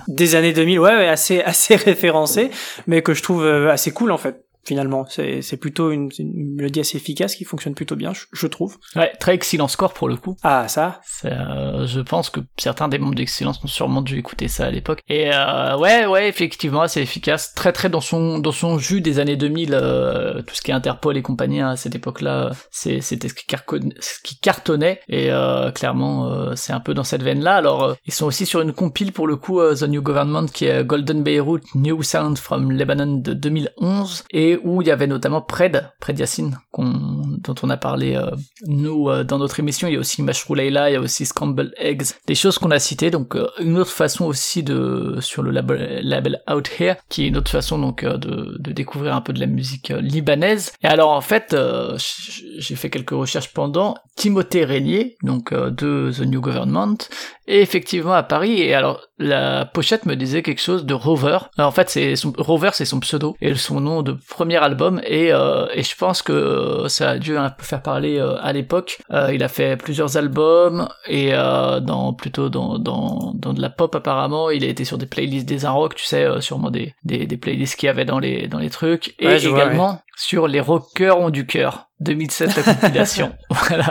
des années 2000, ouais, ouais, assez assez référencé, mais que je trouve assez cool en fait finalement. C'est plutôt une, une, mélodie assez efficace qui fonctionne plutôt bien, je, trouve.
Ouais, très excellent score pour le coup.
Ah, ça
euh, Je pense que certains des membres d'Excellence ont sûrement dû écouter ça à l'époque. Et euh, ouais, ouais, effectivement, c'est efficace. Très, très dans son, dans son jus des années 2000, euh, tout ce qui est Interpol et compagnie hein, à cette époque-là, c'était ce, ce, qui cartonnait. Et euh, clairement, euh, c'est un peu dans cette veine-là. Alors, ils sont aussi sur une compile pour le coup, The New Government, qui est Golden Beirut New Sound from Lebanon de 2011. Et où il y avait notamment Pred, Pred Yassine, dont on a parlé euh, nous euh, dans notre émission. Il y a aussi Mashrou Leila, il y a aussi Scramble Eggs, des choses qu'on a citées. Donc euh, une autre façon aussi de sur le label, label Out Here, qui est une autre façon donc de, de découvrir un peu de la musique libanaise. Et alors en fait, j'ai fait quelques recherches pendant. Timothée Régnier, donc de The New Government, et effectivement à Paris. Et alors la pochette me disait quelque chose de Rover. en fait, c'est son Rover, c'est son pseudo et son nom de premier album. Et, euh, et je pense que ça a dû un peu faire parler euh, à l'époque. Euh, il a fait plusieurs albums et dans plutôt dans, dans dans de la pop apparemment. Il a été sur des playlists des rock, tu sais, sûrement des, des des playlists qu'il y avait dans les dans les trucs. Et également sur les rockers ont du cœur. 2007 la compilation. Voilà.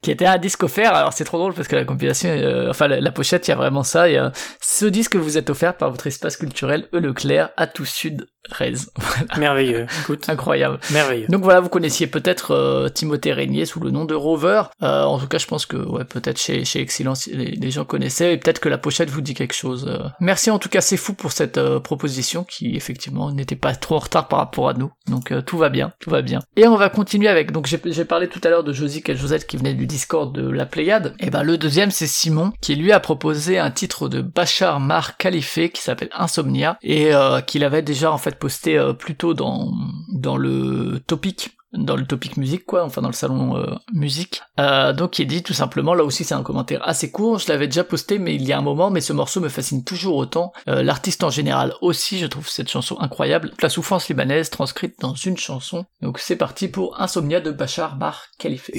Qui était un disque offert. Alors c'est trop drôle parce que la compilation euh, enfin la, pochette il y a vraiment ça. A ce disque vous êtes offert par votre espace culturel E Leclerc à tout sud Rez
merveilleux. Écoute
incroyable.
merveilleux.
Donc voilà vous connaissiez peut-être euh, Timothée Régnier sous le nom de Rover. Euh, en tout cas je pense que ouais peut-être chez chez Excellence les, gens connaissaient. Et peut-être que la pochette vous dit quelque chose. Merci en tout cas c'est fou pour cette proposition qui effectivement n'était pas trop en retard par rapport à nous. Donc tout va bien tout va bien. Et on va continuer avec donc j'ai parlé tout à l'heure de Josie et Josette qui venait du Discord de la Pléiade. Et ben le deuxième c'est Simon qui lui a proposé un titre de Bachar Mar Khalife qui s'appelle Insomnia et euh, qu'il avait déjà en fait posté euh, plus tôt dans dans le topic dans le topic musique quoi, enfin dans le salon euh, musique. Euh, donc il dit tout simplement, là aussi c'est un commentaire assez court, je l'avais déjà posté mais il y a un moment, mais ce morceau me fascine toujours autant. L'artiste en général aussi, je trouve cette chanson incroyable. La souffrance libanaise transcrite dans une chanson. Donc c'est parti pour Insomnia de Bachar Bar Khalife.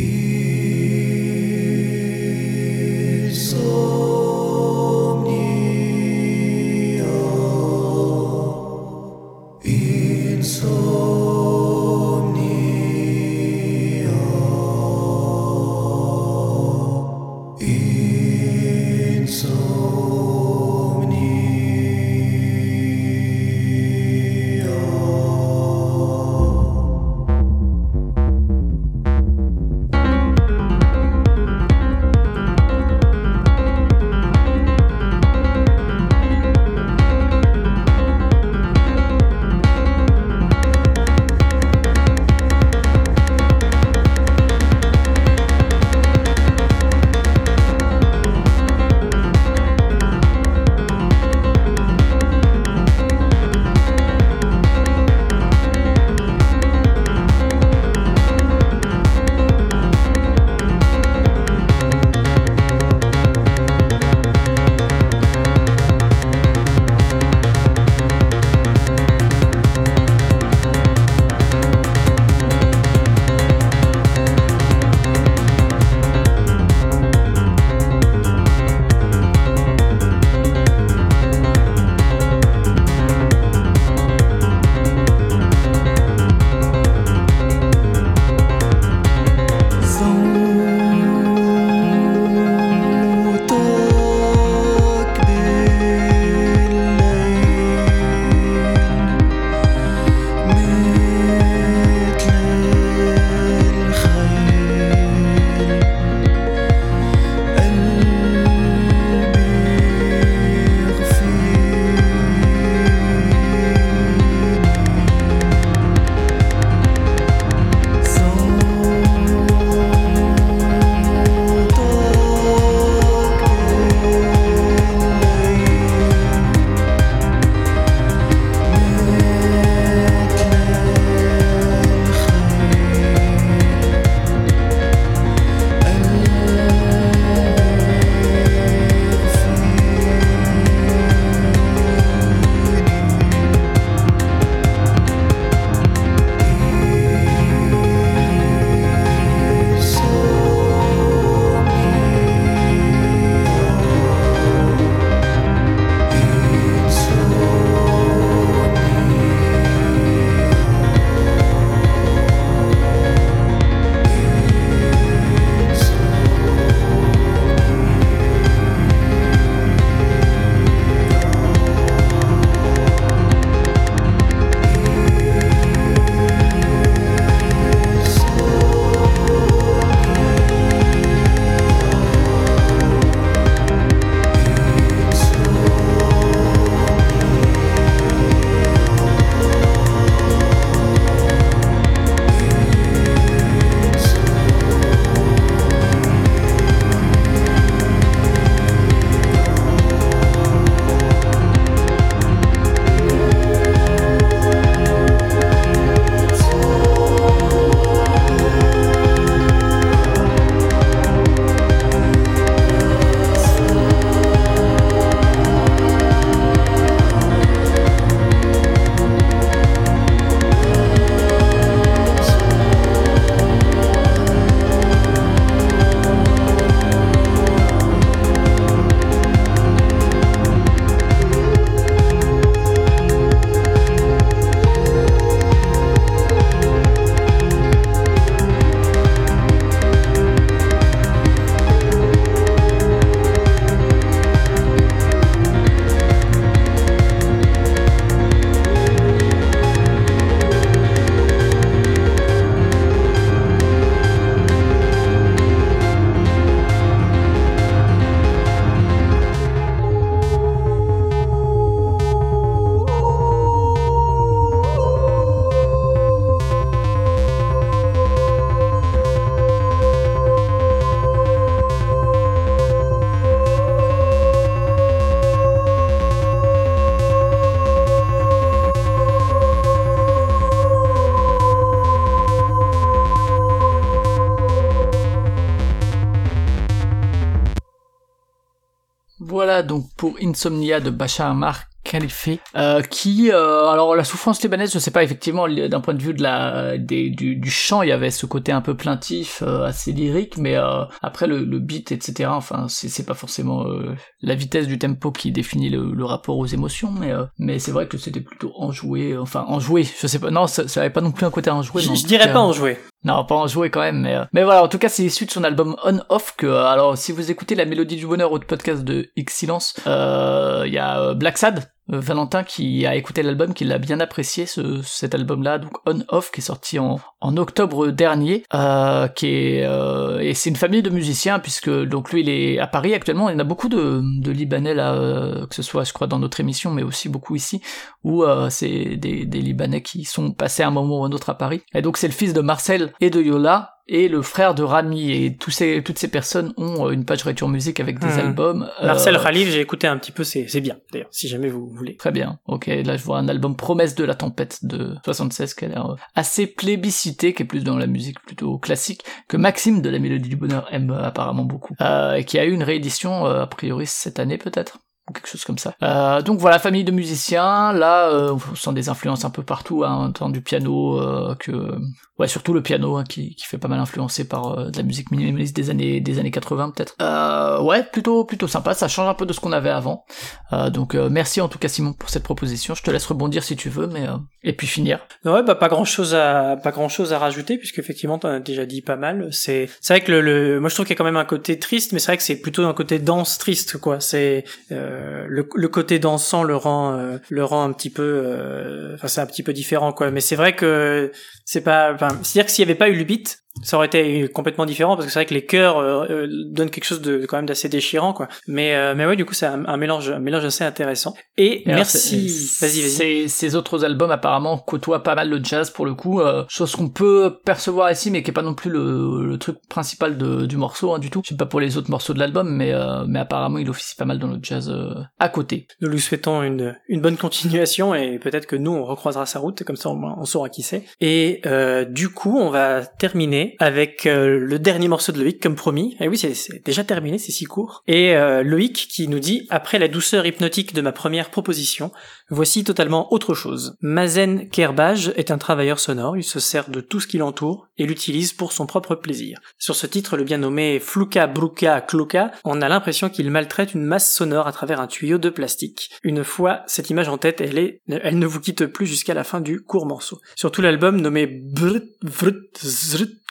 Insomnia de Bachar Mark qualifié, euh, qui, euh, alors la souffrance libanaise, je sais pas effectivement d'un point de vue de la des, du, du chant, il y avait ce côté un peu plaintif, euh, assez lyrique, mais euh, après le, le beat, etc. Enfin, c'est pas forcément euh, la vitesse du tempo qui définit le, le rapport aux émotions, mais mais c'est vrai que c'était plutôt enjoué, enfin enjoué, je sais pas, non, ça, ça avait pas non plus un côté enjoué.
Je, je dirais pas enjoué.
Non, pas enjoué quand même, mais mais voilà, en tout cas, c'est issu de son album On Off que alors si vous écoutez la mélodie du bonheur au podcast de X Silence, il y a Black Sad euh, Valentin qui a écouté l'album, qui l'a bien apprécié ce, cet album-là, donc On Off, qui est sorti en, en octobre dernier, euh, qui est euh, et c'est une famille de musiciens puisque donc lui il est à Paris actuellement. Il y en a beaucoup de, de Libanais là, euh, que ce soit je crois dans notre émission, mais aussi beaucoup ici où euh, c'est des, des Libanais qui sont passés un moment ou un autre à Paris. Et donc c'est le fils de Marcel et de Yola et le frère de Rami et tous ces, toutes ces personnes ont euh, une page Retour Musique avec des
Hmm.
albums.
Marcel
Euh,
Khalif, j'ai écouté un petit peu, c'est c'est bien d'ailleurs, si jamais vous voulez.
Très bien. Ok, là je vois un album Promesse de la tempête de 76 qui a l'air euh, assez plébiscité, qui est plus dans la musique plutôt classique, que Maxime de la Mélodie du Bonheur aime euh, apparemment beaucoup, euh, et qui a eu une réédition euh, a priori cette année peut-être? Ou quelque chose comme ça. Euh, donc voilà, famille de musiciens. Là, euh, on sent des influences un peu partout, hein, tant du piano euh, que, ouais, surtout le piano hein, qui, qui fait pas mal influencer par euh, de la musique minimaliste des années des années 80 peut-être. Euh, ouais, plutôt plutôt sympa. Ça change un peu de ce qu'on avait avant. Euh, donc merci en tout cas Simon pour cette proposition. Je te laisse rebondir si tu veux, mais et puis finir.
Ouais, bah pas grand chose à pas grand chose à rajouter puisque effectivement t'en as déjà dit pas mal. C'est c'est vrai que le, le moi je trouve qu'il y a quand même un côté triste, mais c'est vrai que c'est plutôt un côté danse triste quoi. C'est euh, le, le côté dansant le rend euh, le rend un petit peu euh, enfin c'est un petit peu différent quoi. Mais c'est vrai que c'est pas enfin c'est à dire que s'il y avait pas eu le beat ça aurait été complètement différent parce que c'est vrai que les chœurs euh, euh, donnent quelque chose de quand même d'assez déchirant quoi. Mais euh, mais ouais du coup c'est un, un mélange un mélange assez intéressant. Et, merci. Vas-y vas-y.
Ces, ces autres albums apparemment côtoient pas mal le jazz pour le coup, euh, chose qu'on peut percevoir ici, mais qui est pas non plus le, le truc principal de, du morceau hein, du tout. Je sais pas pour les autres morceaux de l'album, mais euh, mais apparemment il officie pas mal dans le jazz à côté.
Nous lui souhaitons une, une bonne continuation et peut-être que nous on recroisera sa route, comme ça moins on saura qui c'est. Et euh, du coup on va terminer avec euh, le dernier morceau de Loïc comme promis. Et oui c'est c'est déjà terminé, c'est si court. Et euh, Loïc qui nous dit après la douceur hypnotique de ma première proposition, voici totalement autre chose. Mazen Kerbaj est un travailleur sonore, il se sert de tout ce qui l'entoure et l'utilise pour son propre plaisir. Sur ce titre, le bien nommé Fluka Bruka Kloka, on a l'impression qu'il maltraite une masse sonore à travers un tuyau de plastique. Une fois cette image en tête, elle est, elle ne vous quitte plus jusqu'à la fin du court morceau. Sur tout l'album nommé Brut,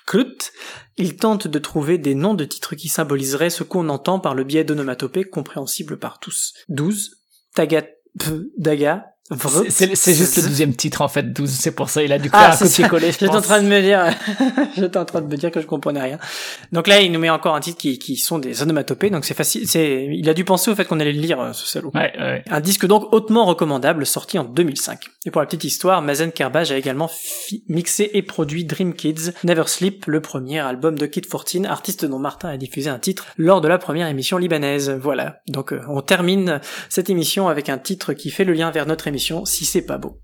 Krut, il tente de trouver des noms de titres qui symboliseraient ce qu'on entend par le biais d'onomatopées compréhensibles par tous. 12, Taga, P, Daga, Vrut,
C'est- juste le
Zzz.
douzième titre en fait, 12, c'est pour ça il a dû faire
Ah,
un copier-coller. je
J'étais en train de me dire, j'étais en train de me dire que je comprenais rien. Donc là, il nous met encore un titre qui, qui sont des onomatopées, donc c'est facile, c'est, il a dû penser au fait qu'on allait le lire, euh, ce salaud.
Ouais, ouais.
Un disque donc hautement recommandable, sorti en 2005. Et pour la petite histoire, Mazen Kerbaj a également mixé et produit Dream Kids, Never Sleep, le premier album de Kid 14, artiste dont Martin a diffusé un titre lors de la première émission libanaise. Voilà. Donc euh, on termine cette émission avec un titre qui fait le lien vers notre émission, si c'est pas beau.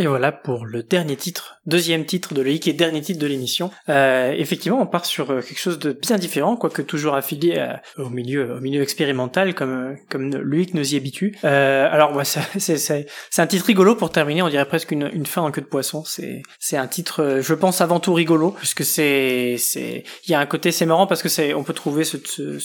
Et voilà pour le dernier titre, deuxième titre de Loïc et dernier titre de l'émission. Euh, effectivement, on part sur euh, quelque chose de bien différent, quoique toujours affilié au milieu, au milieu expérimental, comme comme Loïc nous y habitue. Euh, alors, ouais, c'est un titre rigolo pour terminer. On dirait presque une, une fin en queue de poisson. C'est c'est un titre, je pense avant tout rigolo, puisque c'est c'est il y a un côté c'est marrant parce que c'est on peut trouver ce ce,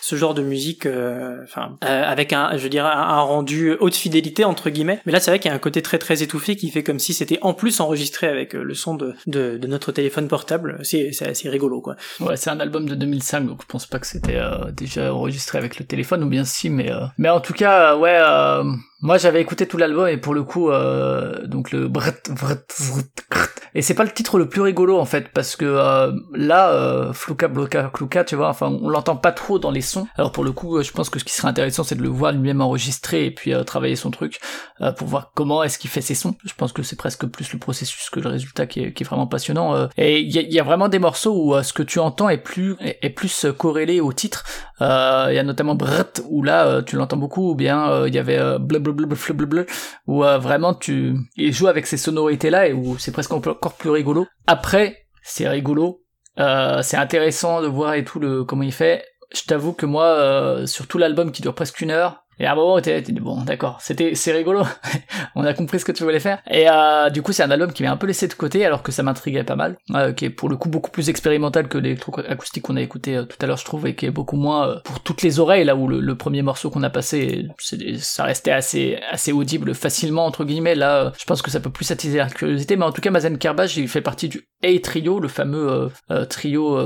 ce, genre de musique, euh, enfin avec un je dirais un rendu haute fidélité entre guillemets. Mais là, c'est vrai qu'il y a un côté très très étouffé qui fait comme si c'était en plus enregistré avec euh, le son de, de, notre téléphone portable. C'est, assez rigolo, quoi.
Ouais, c'est un album de 2005, donc je pense pas que c'était euh, déjà enregistré avec le téléphone, ou bien si, mais, euh, mais en tout cas, ouais, moi, j'avais écouté tout l'album et pour le coup, donc le et c'est pas le titre le plus rigolo en fait parce que euh, là, euh, Fluka Bloka Kluka, tu vois, enfin, on l'entend pas trop dans les sons. Alors pour le coup, je pense que ce qui serait intéressant, c'est de le voir lui-même enregistrer et puis travailler son truc pour voir comment est-ce qu'il fait ses sons. Je pense que c'est presque plus le processus que le résultat qui est, qui est vraiment passionnant. et il y a, y a, vraiment des morceaux où ce que tu entends est plus est, plus corrélé au titre. Il y a notamment Brett où là, tu l'entends beaucoup. Ou bien il y avait blablabla où euh, vraiment tu il joue avec ces sonorités là et où c'est presque encore plus rigolo. Après, c'est rigolo, euh, c'est intéressant de voir et tout le comment il fait. Je t'avoue que moi, euh, sur tout l'album qui dure presque une heure, et à un moment, t'es bon, d'accord, c'était, c'est rigolo, on a compris ce que tu voulais faire. Et euh, du coup, c'est un album qui m'a un peu laissé de côté, alors que ça m'intriguait pas mal, euh, qui est pour le coup beaucoup plus expérimental que l'électroacoustique qu'on a écouté euh, tout à l'heure, je trouve, et qui est beaucoup moins pour toutes les oreilles, là où le, premier morceau qu'on a passé, ça restait assez, assez audible facilement, entre guillemets. Là, je pense que ça peut plus attiser la curiosité, mais en tout cas, Mazen Kerbaj, il fait partie du A-Trio, le fameux trio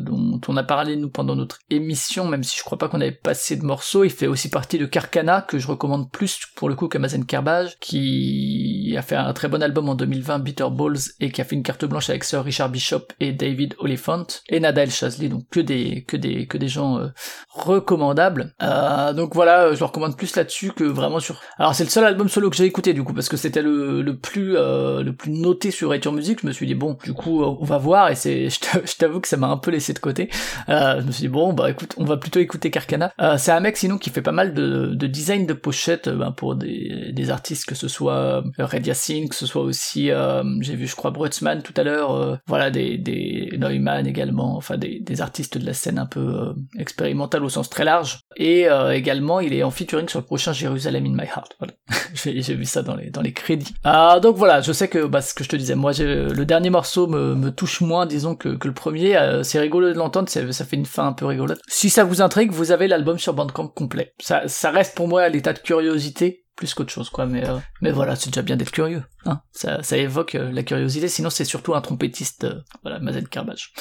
dont on a parlé, nous, pendant notre émission, même si je crois pas qu'on avait passé de morceaux, il fait aussi partie de Carcana, que je recommande plus pour le coup qu'Amazon Kerbage, qui a fait un très bon album en 2020, Bitter Balls, et qui a fait une carte blanche avec Sir Richard Bishop et David Oliphant, et Nada El Shazli, donc que des, que des, que des gens euh, recommandables. Euh, donc voilà, je le recommande plus là-dessus que vraiment sur... Alors c'est le seul album solo que j'ai écouté du coup, parce que c'était le, le plus euh, le plus noté sur iTunes Music, je me suis dit bon, du coup on va voir, et c'est, je t'avoue que ça m'a un peu laissé de côté. je me suis dit bon, bah écoute, on va plutôt écouter Carcana. c'est un mec sinon qui fait pas mal de de, design de pochette ben, pour des, artistes, que ce soit euh, Red Yassin, que ce soit aussi, euh, j'ai vu je crois Brutzmann tout à l'heure, euh, voilà, des, Neumann également, enfin des, artistes de la scène un peu expérimentale au sens très large. Et également, il est en featuring sur le prochain Jérusalem in My Heart. Voilà. j'ai vu ça dans les, dans les crédits. Ah, donc voilà, je sais que bah, ce que je te disais, moi le dernier morceau me, me touche moins, disons, que, que le premier. c'est rigolo de l'entendre, ça fait une fin un peu rigolote. Si ça vous intrigue, vous avez l'album sur Bandcamp complet. Ça, ça reste pour moi à l'état de curiosité plus qu'autre chose quoi mais euh, mais voilà c'est déjà bien d'être curieux hein. Ça, ça évoque euh, la curiosité sinon c'est surtout un trompettiste euh, voilà Mazen Carbage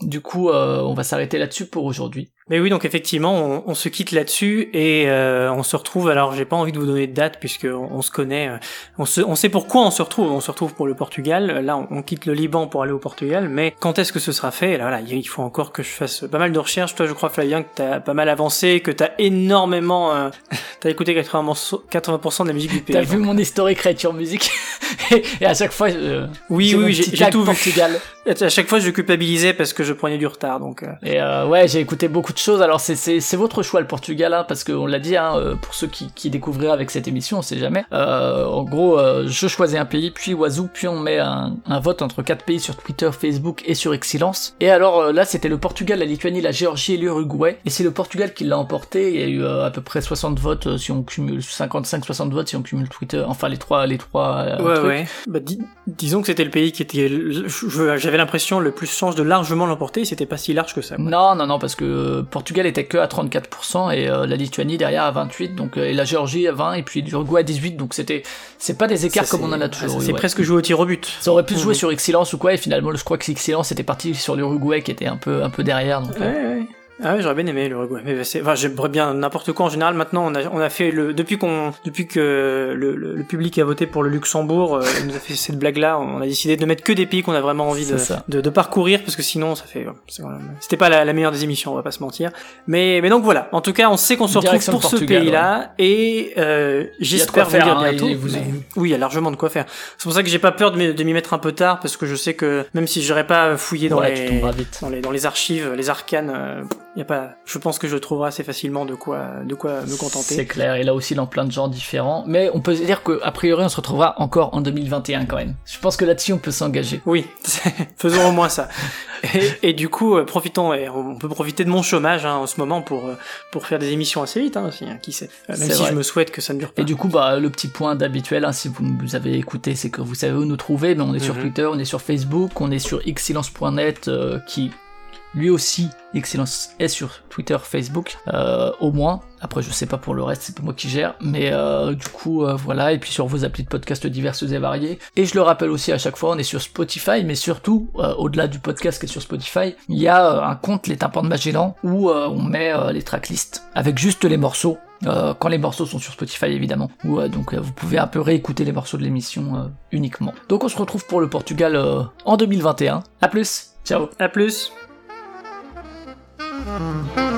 du coup on va s'arrêter là-dessus pour aujourd'hui
mais oui, donc effectivement, on, se quitte là-dessus et euh, on se retrouve. Alors, j'ai pas envie de vous donner de date puisque on, se connaît. Euh, on, se, on sait pourquoi on se retrouve. On se retrouve pour le Portugal. Là, on, quitte le Liban pour aller au Portugal. Mais quand est-ce que ce sera fait? Là, voilà, il faut encore que je fasse pas mal de recherches. Toi, je crois Flavien que t'as pas mal avancé, que t'as énormément, euh, t'as écouté 80%, 80 de la musique du pays.
T'as vu mon historique sur musique et à chaque fois. Euh,
oui, oui, j'ai tout vu. Portugal. À chaque fois, je culpabilisais parce que je prenais du retard. Donc.
Et ouais, j'ai écouté beaucoup de chose. Alors c'est votre choix le Portugal, hein, parce qu'on l'a dit, hein, euh, pour ceux qui, qui découvriraient avec cette émission, on sait jamais. Euh, en gros, euh, je choisis un pays, puis Oiseau, puis on met un, un, vote entre quatre pays sur Twitter, Facebook et sur Excellence. Et alors là, c'était le Portugal, la Lituanie, la Géorgie et l'Uruguay. Et c'est le Portugal qui l'a emporté. Il y a eu à peu près 60 votes si on cumule 55-60 votes si on cumule Twitter. Enfin les trois les trois.
ouais trucs. ouais. Bah, disons que c'était le pays qui était, j'avais l'impression le plus change de largement l'emporter. C'était pas si large que ça.
Non non non parce que Portugal était que à 34% et euh, la Lituanie derrière à 28 donc euh, et la Géorgie à 20 et puis l'Uruguay à 18 donc c'était c'est pas des écarts comme on en a toujours
c'est presque joué au tir au but.
Ça aurait pu se jouer sur Excellence ou quoi et finalement je crois que Excellence était parti sur l'Uruguay qui était un peu un peu derrière donc,
ouais, ouais. Ah oui, j'aurais bien aimé l'Uruguay. Mais c'est, enfin, j'aimerais bien n'importe quoi en général. Maintenant, on a, on a fait le, depuis qu'on, depuis que le, le, public a voté pour le Luxembourg, euh, il nous a fait cette blague-là. On a décidé de mettre que des pays qu'on a vraiment envie de, de, de, parcourir parce que sinon, ça fait, c'était pas la, la, meilleure des émissions, on va pas se mentir. Mais, mais donc voilà. En tout cas, on sait qu'on se retrouve pour ce pays-là et euh, j'espère venir hein, bientôt. Vous... Oui, il y a largement de quoi faire. C'est pour ça que j'ai pas peur de m'y mettre un peu tard parce que je sais que même si j'aurais pas fouillé dans, les, dans les, dans les archives, les arcanes. Euh, y a pas, je pense que je trouverai assez facilement de quoi, de quoi me contenter.
C'est clair, et là aussi dans plein de genres différents. Mais on peut dire qu'a priori on se retrouvera encore en 2021 quand même. Je pense que là-dessus on peut s'engager.
Oui, faisons au moins ça. Et, du coup, euh, profitons, et on peut profiter de mon chômage hein, en ce moment pour euh, pour faire des émissions assez vite hein, aussi, hein, qui sait. Euh, même si je me souhaite que ça ne dure pas.
Et du coup, bah le petit point d'habituel, hein, si vous nous avez écouté, c'est que vous savez où nous trouver. Mais on est sur mhm. Twitter, on est sur Facebook, on est sur excellence.net, qui lui aussi, Excellence est sur Twitter, Facebook, euh, au moins. Après, je sais pas pour le reste, c'est pas moi qui gère. Mais euh, du coup, euh, voilà. Et puis sur vos applis de podcast diverses et variées. Et je le rappelle aussi à chaque fois, on est sur Spotify, mais surtout, au-delà du podcast qui est sur Spotify, il y a un compte Les Tympans de Magellan où on met les tracklists avec juste les morceaux. quand les morceaux sont sur Spotify évidemment, où donc vous pouvez un peu réécouter les morceaux de l'émission uniquement. Donc on se retrouve pour le Portugal en 2021. A plus, ciao.
À plus. Mm-hmm.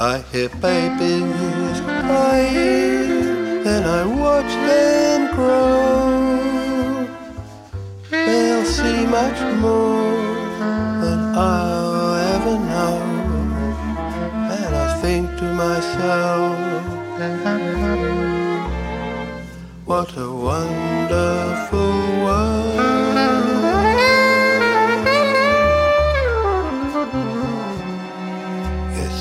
I hear babies crying, and I watch them grow. They'll see much more than I'll ever know. And I think to myself, what a wonderful world.